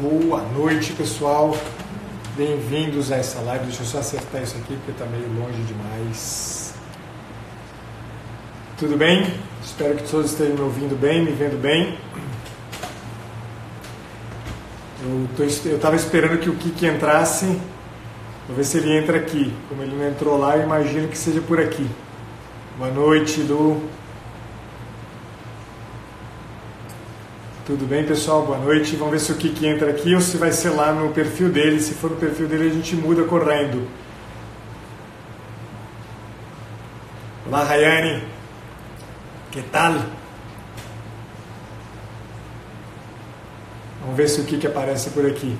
Boa noite, pessoal. Bem-vindos a essa live. Deixa eu só acertar isso aqui porque está meio longe demais. Tudo bem? Espero que todos estejam me ouvindo bem, me vendo bem. Eu estava esperando que o Kiki entrasse. Vou ver se ele entra aqui. Como ele não entrou lá, eu imagino que seja por aqui. Boa noite, Lu. Tudo bem, pessoal? Boa noite. Vamos ver se o Kiki entra aqui ou se vai ser lá no perfil dele. Se for no perfil dele, a gente muda correndo. Olá, Rayane. Que tal? Vamos ver se o Kiki aparece por aqui.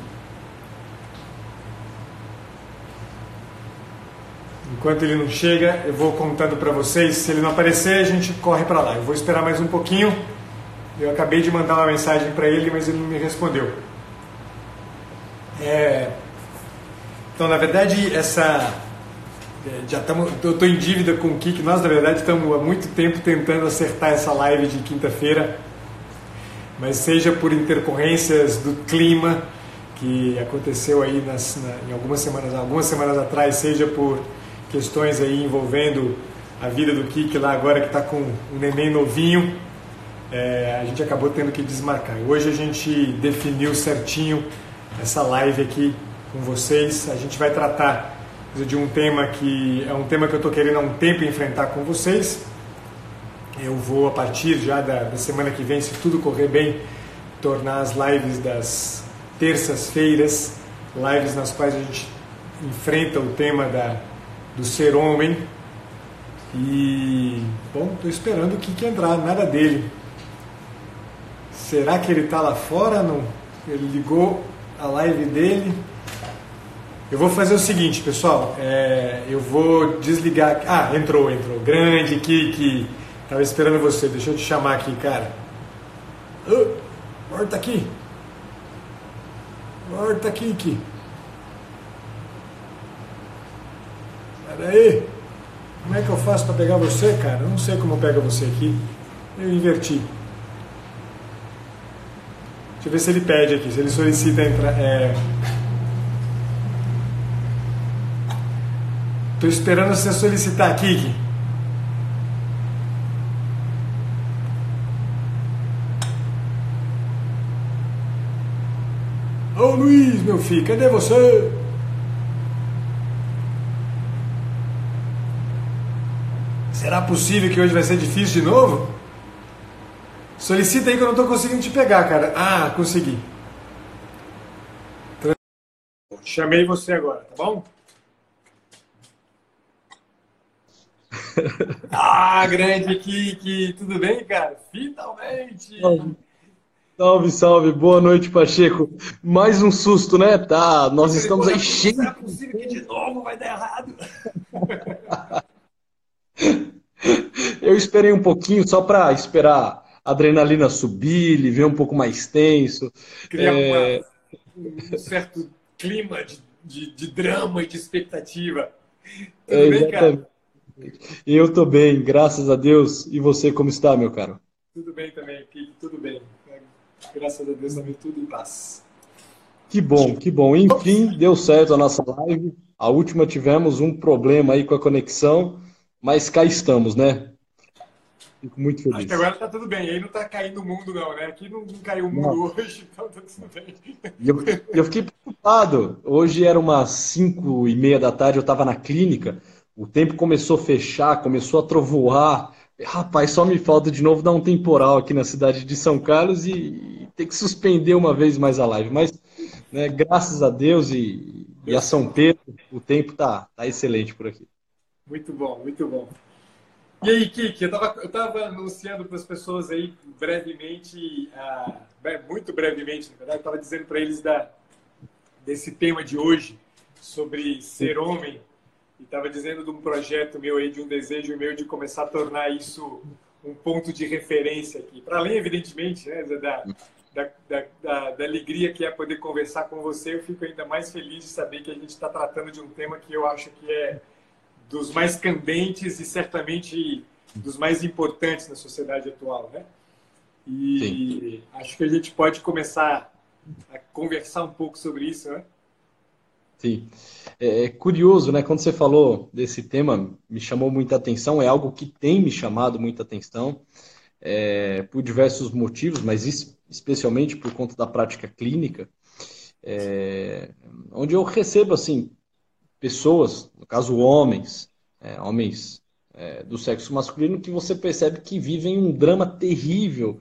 Enquanto ele não chega, eu vou contando para vocês. Se ele não aparecer, a gente corre para lá. Eu vou esperar mais um pouquinho. Eu acabei de mandar uma mensagem para ele, mas ele não me respondeu. É... Então, na verdade, essa é, já eu estou em dívida com o Kik. Nós, na verdade, estamos há muito tempo tentando acertar essa live de quinta-feira, mas seja por intercorrências do clima que aconteceu aí nas, na, em algumas semanas, algumas semanas atrás, seja por questões aí envolvendo a vida do Kik lá agora que está com um neném novinho é, a gente acabou tendo que desmarcar. Hoje a gente definiu certinho essa live aqui com vocês. A gente vai tratar de um tema que é um tema que eu estou querendo há um tempo enfrentar com vocês. Eu vou, a partir já da, da semana que vem, se tudo correr bem, tornar as lives das terças-feiras, lives nas quais a gente enfrenta o tema da, do ser homem. E, bom, estou esperando o que, que entrar, nada dele. Será que ele está lá fora? Não? Ele ligou a live dele. Eu vou fazer o seguinte, pessoal. É, eu vou desligar. Ah, entrou, entrou. Grande Kiki. Tava esperando você. Deixa eu te chamar aqui, cara. Oh, volta aqui. Volta, Kiki. Pera aí. Como é que eu faço para pegar você, cara? Eu não sei como pega você aqui. Eu inverti. Deixa eu ver se ele pede aqui, se ele solicita entrar. É... Tô esperando você solicitar aqui. Ô Luiz, meu filho, cadê você? Será possível que hoje vai ser difícil de novo? Solicita aí que eu não estou conseguindo te pegar, cara. Ah, consegui. Chamei você agora, tá bom? ah, grande Kiki, tudo bem, cara? Finalmente! Salve, salve, boa noite, Pacheco. Mais um susto, né? Tá, nós estamos aí cheios. Não é possível que de novo vai dar errado. Eu esperei um pouquinho só para esperar adrenalina subir, ele vem um pouco mais tenso. Criar é... uma, um certo clima de, de, de, drama e de expectativa. Tudo é, bem, cara? Eu estou bem, graças a Deus. E você, como está, meu caro? Tudo bem também, tudo bem. Graças a Deus também, tudo em paz. Que bom, que bom. Enfim, deu certo a nossa live. A última tivemos um problema aí com a conexão, mas cá estamos, né? Fico muito feliz. Acho que agora tá tudo bem. Aí não tá caindo o mundo, não, né? Aqui não, não caiu o mundo não. hoje, então tá tudo bem. Eu, eu fiquei preocupado. Hoje era umas 5 e meia da tarde, eu tava na clínica. O tempo começou a fechar, começou a trovoar. Rapaz, só me falta de novo dar um temporal aqui na cidade de São Carlos e, e ter que suspender uma vez mais a live. Mas, né, graças a Deus e, e a São Pedro, o tempo tá, tá excelente por aqui. Muito bom, muito bom. E aí, Kiki, eu estava anunciando para as pessoas aí brevemente, uh, muito brevemente, na verdade, estava dizendo para eles da, desse tema de hoje, sobre ser homem, e estava dizendo de um projeto meu aí, de um desejo meu de começar a tornar isso um ponto de referência aqui. Para além, evidentemente, né, da, da, da, da alegria que é poder conversar com você, eu fico ainda mais feliz de saber que a gente está tratando de um tema que eu acho que é dos mais candentes e certamente dos mais importantes na sociedade atual, né? E Sim. acho que a gente pode começar a conversar um pouco sobre isso, né? Sim. É, é curioso, né? Quando você falou desse tema, me chamou muita atenção, é algo que tem me chamado muita atenção, é, por diversos motivos, mas especialmente por conta da prática clínica, é, onde eu recebo, assim, pessoas, no caso homens, é, homens é, do sexo masculino, que você percebe que vivem um drama terrível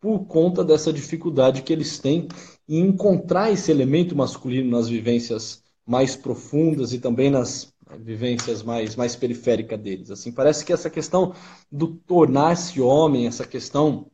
por conta dessa dificuldade que eles têm em encontrar esse elemento masculino nas vivências mais profundas e também nas vivências mais, mais periféricas deles. Assim, parece que essa questão do tornar-se homem, essa questão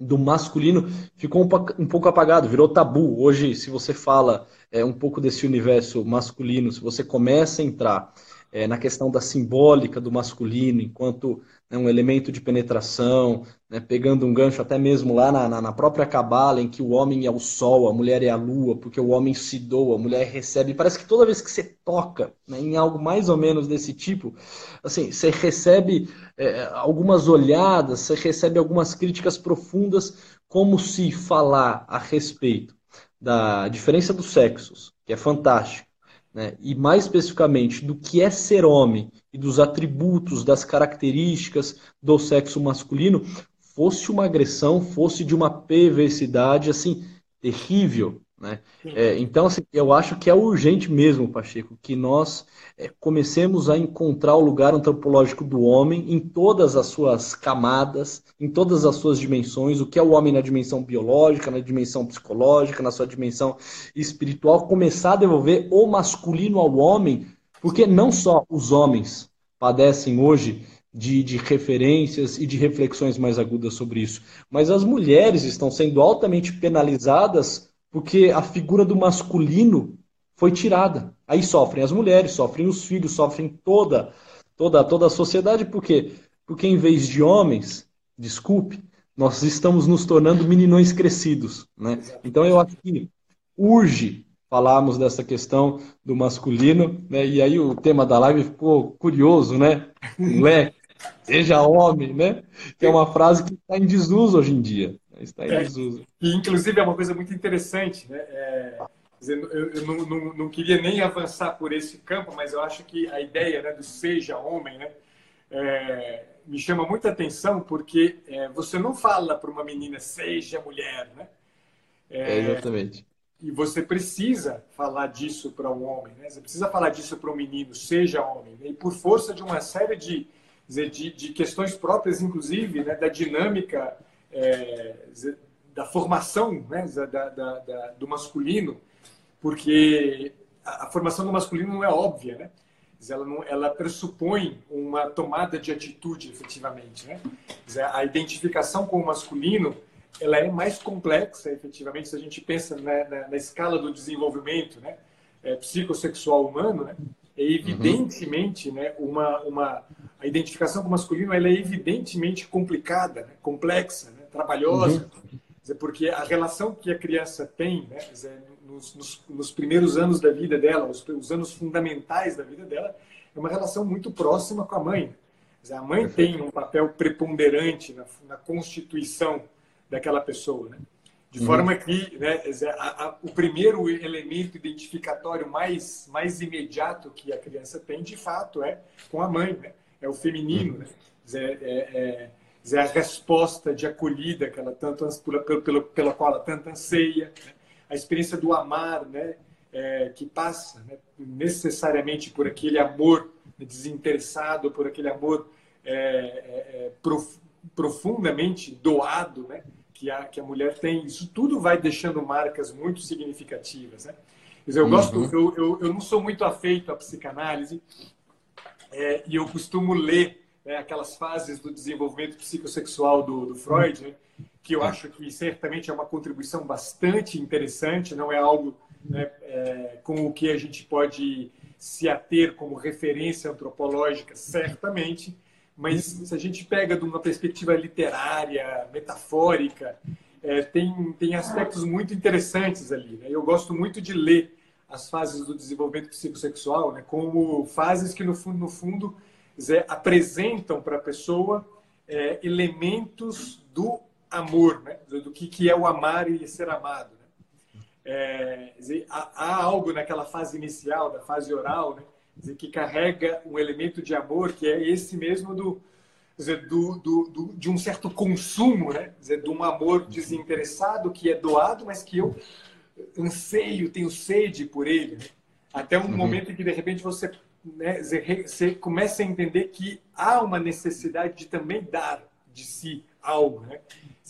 do masculino ficou um, pouco apagado, virou tabu. Hoje, se você fala é, um pouco desse universo masculino, se você começa a entrar é, na questão da simbólica do masculino, enquanto né, um elemento de penetração, né, pegando um gancho até mesmo lá na, na, na própria cabala, em que o homem é o sol, a mulher é a lua, porque o homem se doa, a mulher recebe. Parece que toda vez que você toca né, em algo mais ou menos desse tipo, assim, você recebe é, algumas olhadas, você recebe algumas críticas profundas, como se falar a respeito da diferença dos sexos, que é fantástico, né, e mais especificamente do que é ser homem e dos atributos, das características do sexo masculino, fosse uma agressão, fosse de uma perversidade assim terrível, né? É, então, assim, eu acho que é urgente mesmo, Pacheco, que nós é, comecemos a encontrar o lugar antropológico do homem em todas as suas camadas, em todas as suas dimensões, o que é o homem na dimensão biológica, na dimensão psicológica, na sua dimensão espiritual, começar a devolver o masculino ao homem, porque não só os homens padecem hoje de, de, referências e de reflexões mais agudas sobre isso. Mas as mulheres estão sendo altamente penalizadas porque a figura do masculino foi tirada. Aí sofrem as mulheres, sofrem os filhos, sofrem toda toda toda a sociedade, por quê? Porque em vez de homens, desculpe, nós estamos nos tornando meninões crescidos, né? Então eu acho que urge falarmos dessa questão do masculino, né? E aí o tema da live ficou curioso, né? Moleque, seja homem, né? Que é uma frase que está em desuso hoje em dia. Está em é, desuso. E, inclusive, é uma coisa muito interessante, né? É, dizer, eu, eu não, não, não, queria nem avançar por esse campo, mas eu acho que a ideia né, do seja homem, né? É, me chama muita atenção porque é, você não fala para uma menina seja mulher, né? É, exatamente. E você precisa falar disso para um homem, né? Você precisa falar disso para um menino, seja homem. Né? E por força de uma série de, de, de questões próprias, inclusive, né? da dinâmica é, da formação né, da, da, da, do masculino, porque a, a, formação do masculino não é óbvia, né? Ela, não, ela pressupõe uma tomada de atitude, efetivamente. Né? A identificação com o masculino ela é mais complexa, efetivamente, se a gente pensa na, na, na escala do desenvolvimento né? É, psicossexual humano, né? é evidentemente uhum. né, uma, uma, a identificação com o masculino ela é evidentemente complicada, né? complexa. Né? Trabalhosa, uhum. porque a relação que a criança tem né, nos, nos, nos, primeiros anos da vida dela, os, os, anos fundamentais da vida dela, é uma relação muito próxima com a mãe. a mãe tem um papel preponderante na, na constituição daquela pessoa. Né? De uhum. forma que né, a, a, o primeiro elemento identificatório mais, mais imediato que a criança tem, de fato, é com a mãe. Né? É o feminino. Uhum. Né? É, é, dizer, a resposta de acolhida que ela tanto pela, pela, pela qual ela tanto anseia, né? a experiência do amar, né? É, que passa né? necessariamente por aquele amor desinteressado, por aquele amor é, é, é prof, profundamente doado, né? Que a, que a mulher tem. Isso tudo vai deixando marcas muito significativas, né? Dizer, eu uhum. gosto, eu, eu, eu não sou muito afeito à psicanálise é, e eu costumo ler né, aquelas fases do desenvolvimento psicossexual do, do Freud, né, que eu acho que certamente é uma contribuição bastante interessante, não é algo né, é, com o que a gente pode se ater como referência antropológica, certamente, mas se a gente pega de uma perspectiva literária, metafórica, é, tem, tem aspectos muito interessantes ali. Né? Eu gosto muito de ler as fases do desenvolvimento psicossexual né, como fases que, no fundo, no fundo dizer, apresentam para a pessoa é, elementos do amor, né? do, que, que é o amar e ser amado. Né? é, dizer, há, há, algo naquela fase inicial, da fase oral, né? dizer, que carrega um elemento de amor que é esse mesmo do, dizer, do, do, do, de um certo consumo, né? dizer, de um amor desinteressado que é doado, mas que eu anseio, tenho sede por ele. Né? Até um uhum. momento em que, de repente, você, né, você começa a entender que há uma necessidade de também dar de si algo. Né?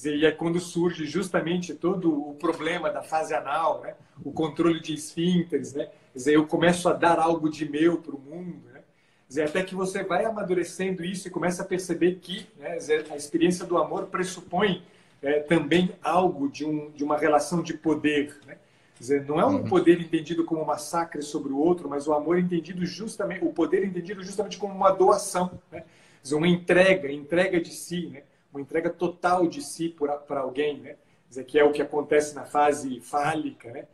E é quando surge justamente todo o problema da fase anal, né? o controle de esfínteres. Né? Eu começo a dar algo de meu para o mundo. Né? Até que você vai amadurecendo isso e começa a perceber que né, a experiência do amor pressupõe é, também algo de, um, de uma relação de poder. Né? Dizer, não é um uhum. poder entendido como um massacre sobre o outro, mas o amor entendido justamente, o poder entendido justamente como uma doação, né? Dizer, uma entrega, entrega de si, né? uma entrega total de si para alguém, né? Dizer, que é o que acontece na fase fálica, né?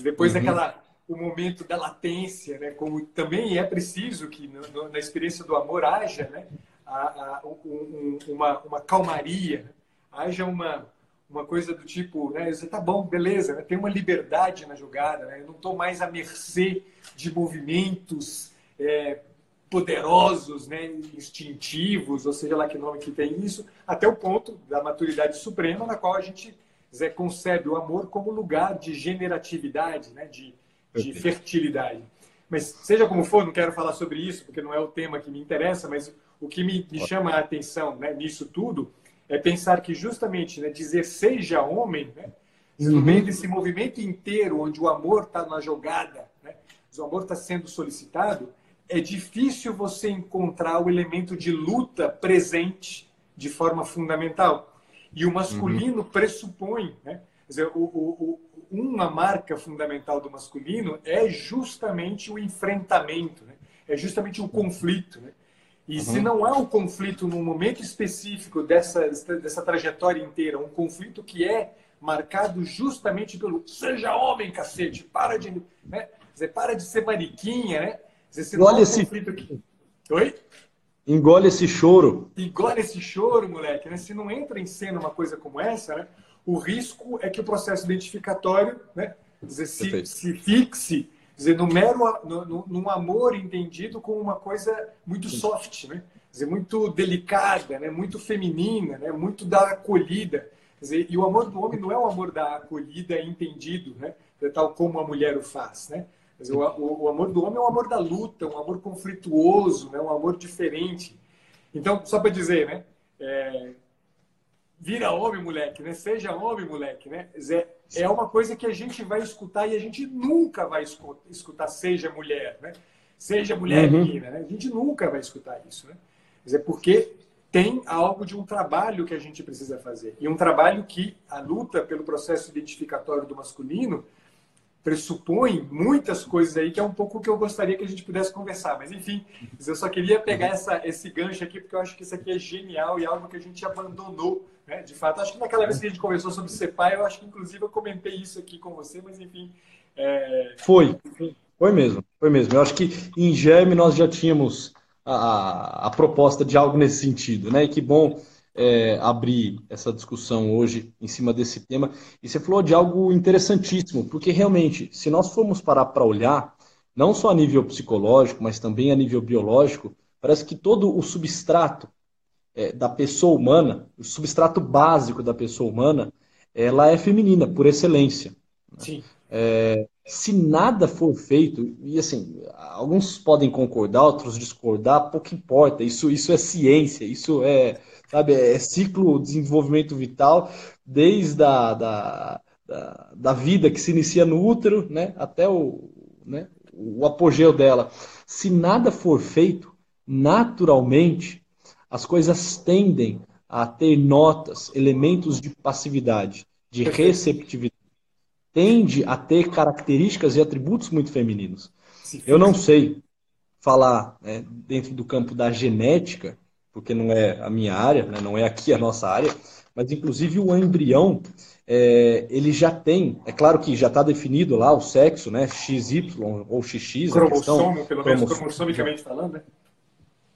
Depois uhum. daquela o momento da latência, né? Como também é preciso que no, na experiência do amor haja, né? A, a, um, uma, uma calmaria, né? haja uma uma coisa do tipo, né? Você tá bom, beleza, né? tem uma liberdade na jogada, né? Eu não estou mais à mercê de movimentos é, poderosos, né, instintivos, ou seja lá que nome que tem isso, até o ponto da maturidade suprema, na qual a gente Zé, concebe o amor como lugar de generatividade, né, de, de fertilidade. Mas seja como for, não quero falar sobre isso, porque não é o tema que me interessa, mas o que me, me chama a atenção né, nisso tudo é pensar que justamente né, dizer seja homem, né, no meio uhum. desse movimento inteiro onde o amor está na jogada, né, o amor está sendo solicitado, é difícil você encontrar o elemento de luta presente de forma fundamental. E o masculino uhum. pressupõe, né? Dizer, o, o, o, uma marca fundamental do masculino é justamente o enfrentamento, né? é justamente o conflito. Né? E uhum. se não há um conflito num momento específico dessa, dessa trajetória inteira, um conflito que é marcado justamente pelo seja homem, cacete, para de, né? dizer, para de ser mariquinha, né? Dizer, Engole um esse... Aqui. Oi? Engole esse choro. Engole esse choro, moleque. Né? Se não entra em cena uma coisa como essa, né? o risco é que o processo identificatório né? dizer, se, se fixe dizer, no mero, no, num amor entendido como uma coisa muito soft, né? dizer, muito delicada, né? muito feminina, né? muito da acolhida. Dizer, e o amor do homem não é o amor da acolhida entendido, né? tal como a mulher o faz. Né? Dizer, o, o, o, amor do homem é um amor da luta, um amor conflituoso, né? um amor diferente. Então, só para dizer, né? É, vira homem, moleque, né? Seja homem, moleque, né? É uma coisa que a gente vai escutar e a gente nunca vai escutar seja mulher, né? Seja mulher, uhum. menina, né? A gente nunca vai escutar isso, né? Quer porque tem algo de um trabalho que a gente precisa fazer. E um trabalho que a luta pelo processo identificatório do masculino pressupõe muitas coisas aí, que é um pouco o que eu gostaria que a gente pudesse conversar. Mas, enfim, eu só queria pegar uhum. essa, esse gancho aqui, porque eu acho que isso aqui é genial e algo que a gente abandonou, né? De fato, acho que naquela vez que a gente conversou sobre ser pai, eu acho que, inclusive, eu comentei isso aqui com você, mas, enfim... É... Foi, foi mesmo, foi mesmo. Eu acho que, em germe, nós já tínhamos a, a proposta de algo nesse sentido, né? E que bom é, abrir essa discussão hoje em cima desse tema. E você falou de algo interessantíssimo, porque realmente, se nós formos parar para olhar, não só a nível psicológico, mas também a nível biológico, parece que todo o substrato é, da pessoa humana, o substrato básico da pessoa humana, ela é feminina, por excelência. Né? Sim. É, se nada for feito, e assim, alguns podem concordar, outros discordar, pouco importa, isso, isso é ciência, isso é, sabe, é ciclo de desenvolvimento vital, desde a da, da, da vida que se inicia no útero, né, até o, né, o apogeu dela. Se nada for feito, naturalmente, as coisas tendem a ter notas, elementos de passividade, de receptividade tende a ter características e atributos muito femininos. Eu não sei falar né, dentro do campo da genética, porque não é a minha área, né, não é aqui a nossa área, mas inclusive o embrião é, ele já tem, é claro que já está definido lá o sexo, né, XY ou XX. Cromossomo, questão, pelo menos cromossomicamente falando, né?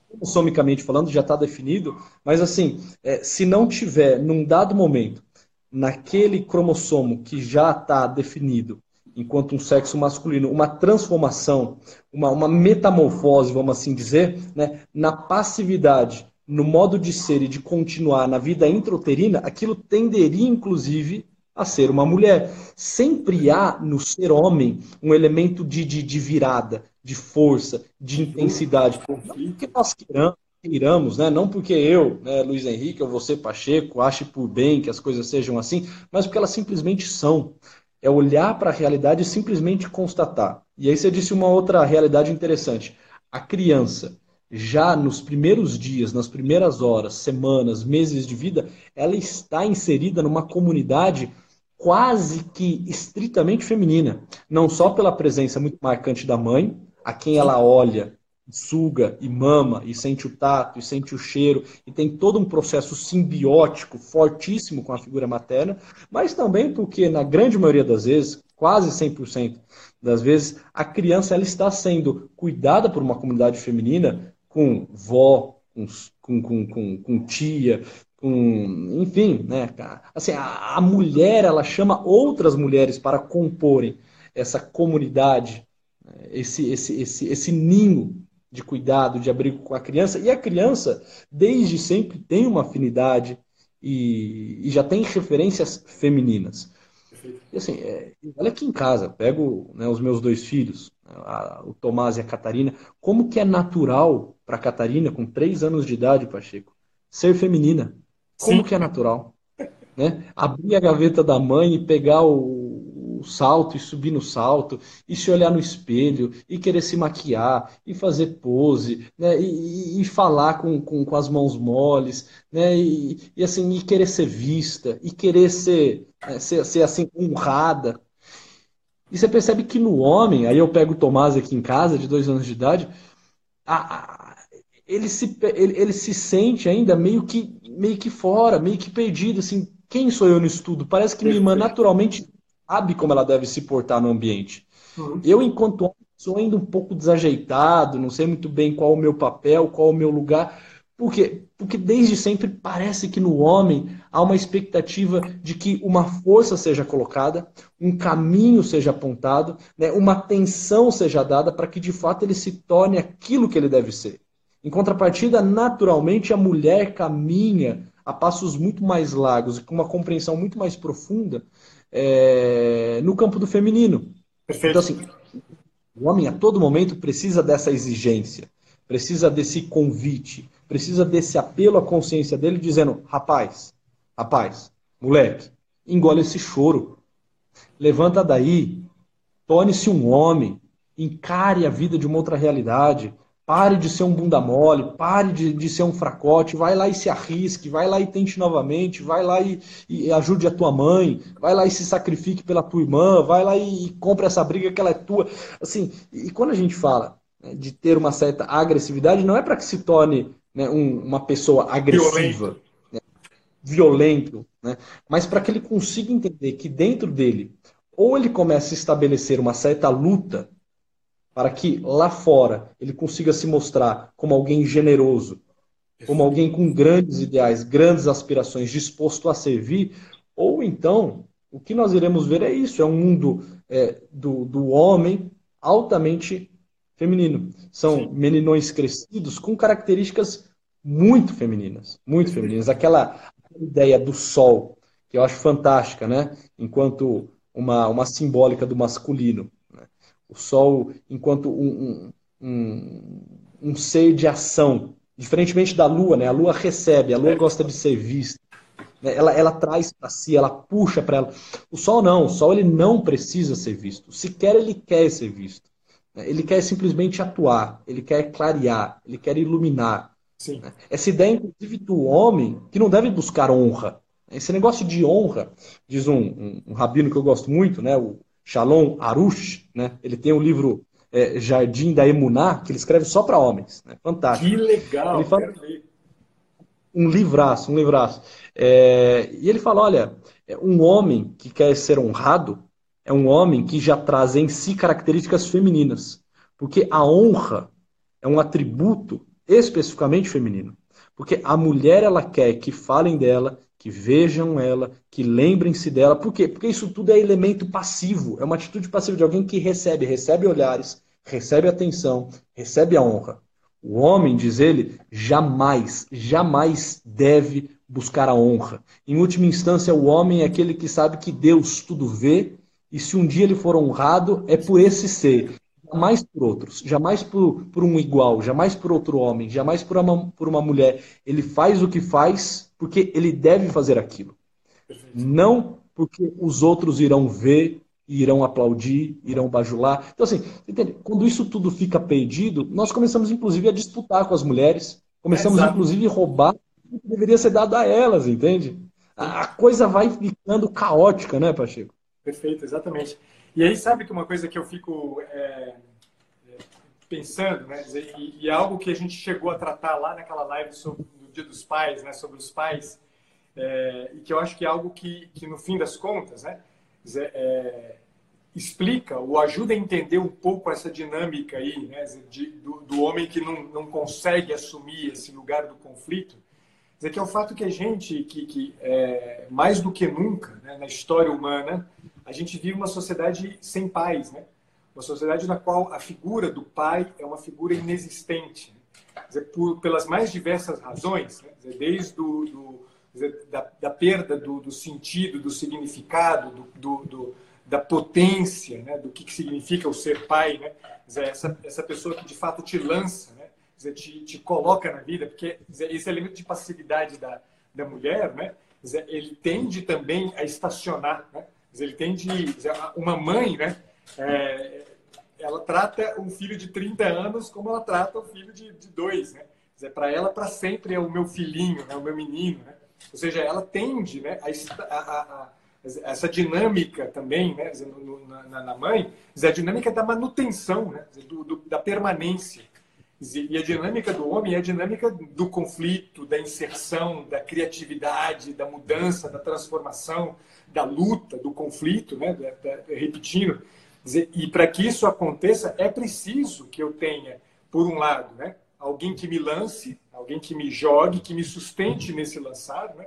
Cromossomicamente falando, já está definido, mas assim, é, se não tiver num dado momento naquele cromossomo que já está definido, enquanto um sexo masculino, uma transformação, uma, uma metamorfose, vamos assim dizer, né, na passividade, no modo de ser e de continuar na vida intrauterina, aquilo tenderia, inclusive, a ser uma mulher. Sempre há no ser homem um elemento de, de, de virada, de força, de intensidade. Não porque nós queiramos, queiramos, né? não porque eu, né, Luiz Henrique, ou você, Pacheco, ache por bem que as coisas sejam assim, mas porque elas simplesmente são. É olhar para a realidade e simplesmente constatar. E aí você disse uma outra realidade interessante. A criança, já nos primeiros dias, nas primeiras horas, semanas, meses de vida, ela está inserida numa comunidade quase que estritamente feminina. Não só pela presença muito marcante da mãe, a quem ela olha, suga e mama, e sente o tato, e sente o cheiro, e tem todo um processo simbiótico fortíssimo com a figura materna, mas também porque, na grande maioria das vezes, quase 100% das vezes, a criança ela está sendo cuidada por uma comunidade feminina com vó, com, com, com, com tia, com, enfim, né? Assim, a, a, mulher ela chama outras mulheres para comporem essa comunidade, né, esse, esse, esse, esse ninho de cuidado, de abrigo com a criança. E a criança, desde sempre, tem uma afinidade e, e já tem referências femininas. E assim, é, olha aqui em casa, pego né, os meus dois filhos, a, o Tomás e a Catarina, como que é natural para a Catarina, com três anos de idade, Pacheco, ser feminina? Como Sim. que é natural? Né? Abrir a gaveta da mãe e pegar o, o, salto e subir no salto, e se olhar no espelho, e querer se maquiar, e fazer pose, né? e, e, e falar com, com, com, as mãos moles, né? e, e, assim, e querer ser vista, e querer ser, né? ser, ser assim, honrada. E você percebe que no homem, aí eu pego o Tomás aqui em casa, de dois anos de idade, a, a, ele, se, ele, ele se sente ainda meio que meio que fora, meio que perdido, assim, quem sou eu no estudo? Parece que minha irmã naturalmente sabe como ela deve se portar no ambiente. Uhum. Eu, enquanto homem, sou ainda um pouco desajeitado, não sei muito bem qual o meu papel, qual o meu lugar. Por quê? Porque desde sempre parece que no homem há uma expectativa de que uma força seja colocada, um caminho seja apontado, né, uma atenção seja dada para que de fato ele se torne aquilo que ele deve ser. Em contrapartida, naturalmente, a mulher caminha a passos muito mais largos e com uma compreensão muito mais profunda é, no campo do feminino. Perfeito. Então, assim, o homem a todo momento precisa dessa exigência, precisa desse convite, precisa desse apelo à consciência dele, dizendo: rapaz, rapaz, moleque, engole esse choro, levanta daí, torne-se um homem, encare a vida de uma outra realidade, Pare de ser um bunda mole, pare de, de ser um fracote, vai lá e se arrisque, vai lá e tente novamente, vai lá e, e ajude a tua mãe, vai lá e se sacrifique pela tua irmã, vai lá e, e compre essa briga que ela é tua. Assim, e, quando a gente fala né, de ter uma certa agressividade, não é para que se torne né, um, uma pessoa agressiva, violento, né, violento né, mas para que ele consiga entender que dentro dele, ou ele começa a estabelecer uma certa luta para que lá fora ele consiga se mostrar como alguém generoso, como alguém com grandes ideais, grandes aspirações, disposto a servir, ou então o que nós iremos ver é isso: é um mundo é, do, do homem altamente feminino. São Sim. meninões crescidos com características muito femininas, muito femininas. Aquela, ideia do sol, que eu acho fantástica, né? Enquanto uma, uma simbólica do masculino o Sol enquanto um, um, um, um ser de ação, diferentemente da Lua, né? A Lua recebe, a Lua gosta de ser vista. Né? Ela, ela traz para si, ela puxa para ela. O Sol não, o Sol ele não precisa ser visto. Sequer ele quer ser visto. Né? Ele quer simplesmente atuar, ele quer clarear, ele quer iluminar. Sim. Né? Essa ideia, inclusive, do homem que não deve buscar honra. Esse negócio de honra, diz um, um, um rabino que eu gosto muito, né, o Shalom Arush, né? Ele tem um livro é, Jardim da Emuná, que ele escreve só para homens. Né? Fantástico. Que legal, ele fala, Um livraço, um livraço. É, e ele fala, olha, é, um homem que quer ser honrado é um homem que já traz em si características femininas. Porque a honra é um atributo especificamente feminino. Porque a mulher, ela quer que falem dela, que vejam ela, que lembrem-se dela. Por quê? Porque isso tudo é elemento passivo, é uma atitude passiva de alguém que recebe, recebe olhares, recebe atenção, recebe a honra. O homem, diz ele, jamais, jamais deve buscar a honra. Em última instância, o homem é aquele que sabe que Deus tudo vê, e se um dia ele for honrado, é por esse ser, jamais por outros, jamais por, por um igual, jamais por outro homem, jamais por uma, por uma mulher. Ele faz o que faz porque ele deve fazer aquilo. Não porque os outros irão ver, irão aplaudir, irão bajular. Então, assim, entende? quando isso tudo fica perdido, nós começamos, inclusive, a disputar com as mulheres, começamos, inclusive, a roubar o que deveria ser dado a elas, entende? A coisa vai ficando caótica, né, Pacheco? Perfeito, exatamente. E aí, sabe que uma coisa que eu fico é, é pensando, né, e, e, é algo que a gente chegou a tratar lá naquela live sobre, Dia dos Pais, né, sobre os pais, é, e que eu acho que é algo que, que no fim das contas, né, é, explica ou ajuda a entender um pouco essa dinâmica aí, né, de, do, do, homem que não, não consegue assumir esse lugar do conflito, dizer que é o fato que a gente, que, que é, mais do que nunca né, na história humana, a gente vive uma sociedade sem pais, né? Uma sociedade na qual a figura do pai é uma figura inexistente? Dizer, por, pelas mais diversas razões, né? dizer, desde do, do dizer, da, da, perda do, do, sentido, do significado, do, da potência, né? do que, que significa o ser pai, né? Dizer, essa, essa pessoa que de fato te lança, né? Dizer, te, te coloca na vida, porque dizer, esse elemento de passividade da, da mulher, né? Dizer, ele tende também a estacionar, né? Ele tende, uma mãe, né? É, ela trata um filho de 30 anos como ela trata um filho de, de dois, né? Para ela, para sempre é o meu filhinho, né? o meu menino, né? Ou seja, ela tende né, a, a, a, essa dinâmica também né, no, na, na, mãe, a dinâmica da manutenção, né, do, do, da permanência. E a dinâmica do homem é a dinâmica do conflito, da inserção, da criatividade, da mudança, da transformação, da luta, do conflito, né, da, da, repetindo. E para que isso aconteça, é preciso que eu tenha, por um lado, né, alguém que me lance, alguém que me jogue, que me sustente nesse lançar, né,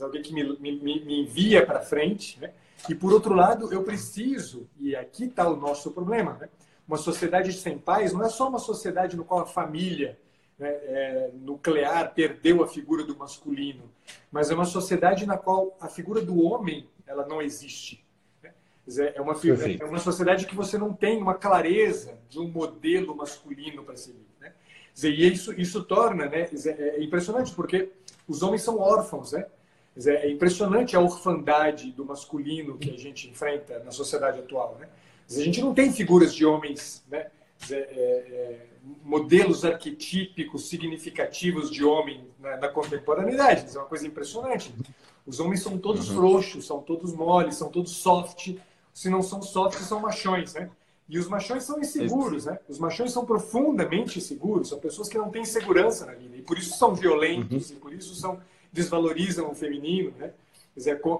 alguém que me, me, me envia para frente. Né, e, por outro lado, eu preciso, e aqui está o nosso problema, né, uma sociedade sem pais não é só uma sociedade no qual a família né, é, nuclear perdeu a figura do masculino, mas é uma sociedade na qual a figura do homem ela não existe. É uma, é uma sociedade que você não tem uma clareza de um modelo masculino para seguir. Né? E isso, isso torna né, é impressionante, porque os homens são órfãos. Né? É impressionante a orfandade do masculino que a gente enfrenta na sociedade atual. Né? A gente não tem figuras de homens, né? É, é, modelos arquetípicos significativos de homem na, na, contemporaneidade. Isso é uma coisa impressionante. Os homens são todos uhum. frouxos, são todos moles, são todos soft. Se não são soft, são machões, né? E os machões são inseguros, né? Os machões são profundamente inseguros, são pessoas que não têm segurança na vida e por isso são violentos uhum. e por isso são desvalorizam o feminino, né?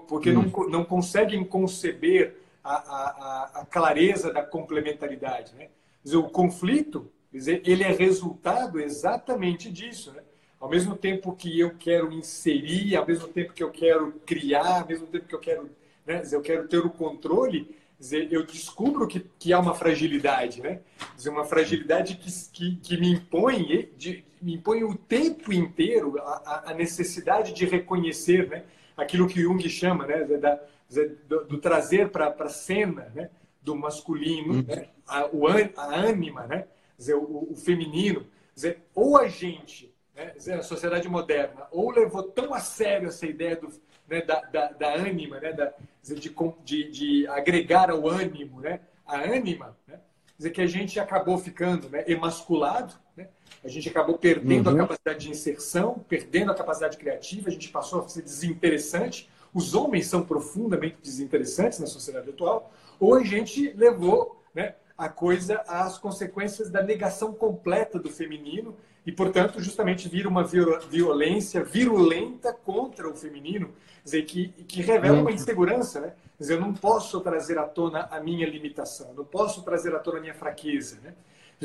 Porque uhum. não, não conseguem conceber a, a, a clareza da complementaridade. Né? Dizer, o conflito, dizer, ele é resultado exatamente disso. Né? Ao mesmo tempo que eu quero inserir, ao mesmo tempo que eu quero criar, ao mesmo tempo que eu quero, né, eu quero ter o controle, dizer, eu descubro que, que há uma fragilidade, né? Dizer, uma fragilidade que, que, que me impõe, de, me impõe o tempo inteiro a, a necessidade de reconhecer, né? Aquilo que Jung chama, né? Da, do, do trazer para a cena né, do masculino, uhum. né, a, o, a ânima, né, dizer, o, o feminino. Dizer, ou a gente, né, dizer, a sociedade moderna, ou levou tão a sério essa ideia do, né, da, da, da ânima, né, da, de, de, de, agregar ao ânimo, né, a ânima, né, dizer, que a gente acabou ficando né, emasculado, né, a gente acabou perdendo uhum. a capacidade de inserção, perdendo a capacidade criativa, a gente passou a ser desinteressante, os homens são profundamente desinteressantes na sociedade atual, ou a gente levou né, a coisa às consequências da negação completa do feminino e, portanto, justamente vira uma violência virulenta contra o feminino, dizer, que, que revela uma insegurança. Né? Dizer, eu não posso trazer à tona a minha limitação, não posso trazer à tona a minha fraqueza. Né?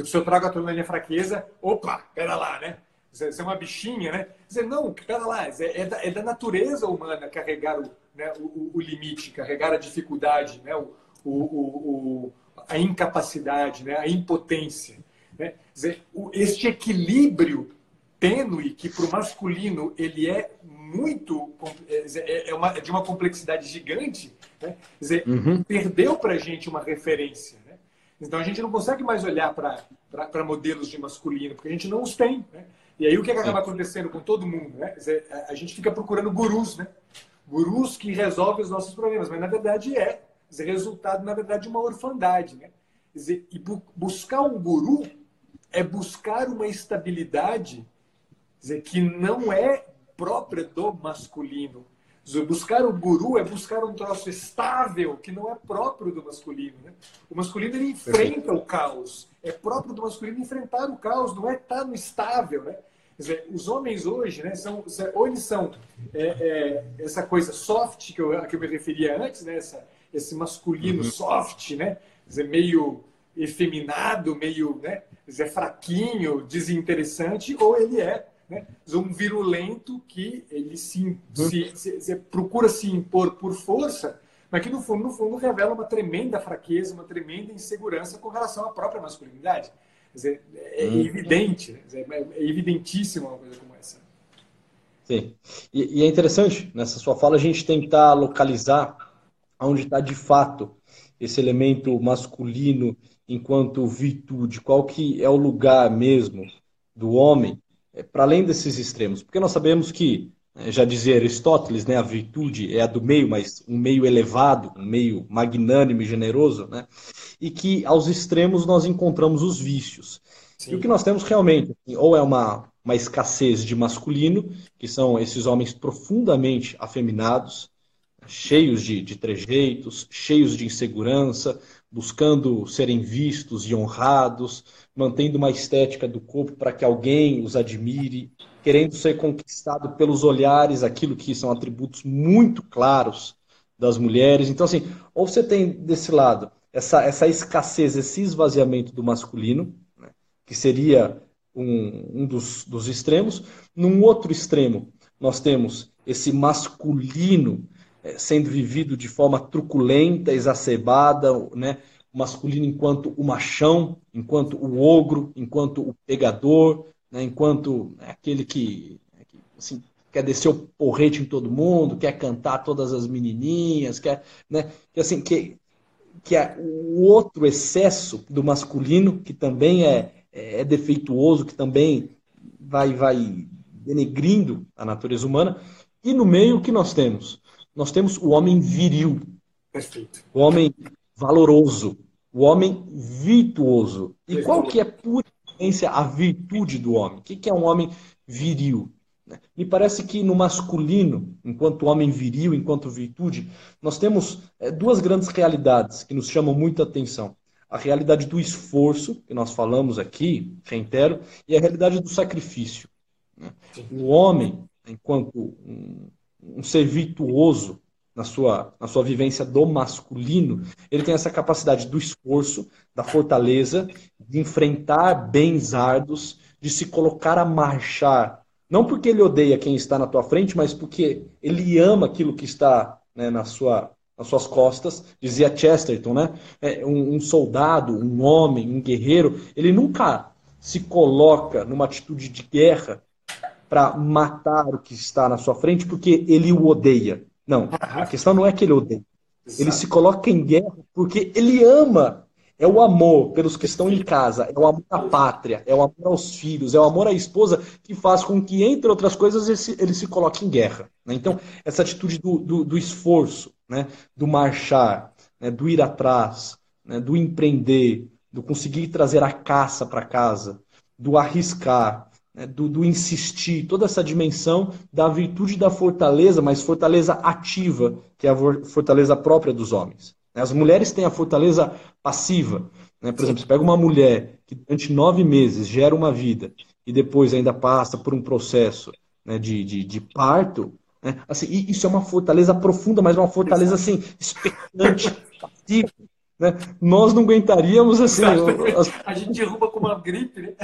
Se eu trago à tona a minha fraqueza, opa, pera lá, né? Você é uma bichinha, né? Dizer, não, pera lá, é, da, é da, natureza humana carregar o, né, o, o, limite, carregar a dificuldade, né, o, o, a incapacidade, né, a impotência. Né? Dizer, este equilíbrio tênue que para o masculino ele é muito é, é, é, uma, é de uma complexidade gigante, né? dizer, uhum. perdeu para a gente uma referência. Né? Então a gente não consegue mais olhar para modelos de masculino, porque a gente não os tem. Né? E aí o que, é que acaba acontecendo com todo mundo? Né? Dizer, a, a, gente fica procurando gurus, né? gurus que resolvem os nossos problemas, mas na verdade é dizer, resultado, na verdade, de uma orfandade. Né? Dizer, e bu buscar um guru é buscar uma estabilidade dizer, que não é própria do masculino. Buscar o guru é buscar um troço estável que não é próprio do masculino. Né? O masculino ele enfrenta o caos. É próprio do masculino enfrentar o caos, não é estar no estável. Né? Quer dizer, os homens hoje, né, são, ou eles são é, é, essa coisa soft que eu, a que eu me referia antes, né, essa, esse masculino uhum. soft, né, quer dizer, meio efeminado, meio né, dizer, fraquinho, desinteressante, ou ele é né? um virulento que ele se, se, se, se, procura se impor por força, mas que no fundo, no fundo revela uma tremenda fraqueza, uma tremenda insegurança com relação à própria masculinidade. Quer dizer, é hum. evidente, né? dizer, é evidentíssima uma coisa como essa. Sim. E, e, é interessante, nessa sua fala, a gente tentar localizar onde está de fato esse elemento masculino enquanto virtude, qual que é o lugar mesmo do homem é, para além desses extremos? Porque nós sabemos que, né, já dizia Aristóteles, né, a virtude é a do meio, mas um meio elevado, um meio magnânimo e generoso, né? e que aos extremos nós encontramos os vícios. Sim. E o que nós temos realmente, assim, ou é uma, uma escassez de masculino, que são esses homens profundamente afeminados, cheios de, de trejeitos, cheios de insegurança, buscando serem vistos e honrados, mantendo uma estética do corpo para que alguém os admire, querendo ser conquistado pelos olhares, aquilo que são atributos muito claros das mulheres. Então, assim, ou você tem desse lado essa, essa escassez, esse esvaziamento do masculino, né, que seria um, um dos, dos extremos. Num outro extremo, nós temos esse masculino sendo vivido de forma truculenta, exacerbada, né? o masculino enquanto o machão, enquanto o ogro, enquanto o pegador, né? enquanto aquele que, assim, quer descer o porrete em todo mundo, quer cantar todas as menininhas, quer, né? que assim que que é o outro excesso do masculino que também é, é defeituoso, que também vai vai denegrindo a natureza humana, e no meio o que nós temos? Nós temos o homem viril, Perfeito. o homem valoroso, o homem virtuoso. E qual que é por essência a virtude do homem? O que é um homem viril? Me parece que no masculino, enquanto homem viril, enquanto virtude, nós temos eh, duas grandes realidades que nos chamam muita atenção. A realidade do esforço, que nós falamos aqui, reitero, e a realidade do sacrifício. O homem, enquanto um, um ser virtuoso na sua, na sua vivência do masculino, ele tem essa capacidade do esforço, da fortaleza, de enfrentar bens árduos, de se colocar a marchar. Não porque ele odeia quem está na tua frente, mas porque ele ama aquilo que está né, na sua, nas suas costas. Dizia Chesterton, né? É, um, um soldado, um homem, um guerreiro, ele nunca se coloca numa atitude de guerra para matar o que está na sua frente porque ele o odeia. Não, a questão não é que ele odeia. Ele se coloca em guerra porque ele ama. É o amor pelos que estão em casa, é o amor à pátria, é o amor aos filhos, é o amor à esposa que faz com que, entre outras coisas, ele se, ele se coloque em guerra. Né? Então, essa atitude do, do, do esforço, né? do marchar, né? do ir atrás, né? do empreender, do conseguir trazer a caça para casa, do arriscar, né, do, do, insistir, toda essa dimensão da virtude da fortaleza, mas fortaleza ativa, que é a fortaleza própria dos homens. Né. As mulheres têm a fortaleza passiva. Né? Por exemplo, você pega uma mulher que durante nove meses gera uma vida e depois ainda passa por um processo né, de, de, de, parto. Né? Assim, isso é uma fortaleza profunda, mas uma fortaleza assim, expectante, passiva. Né? Nós não aguentaríamos assim. A gente derruba com uma gripe, né?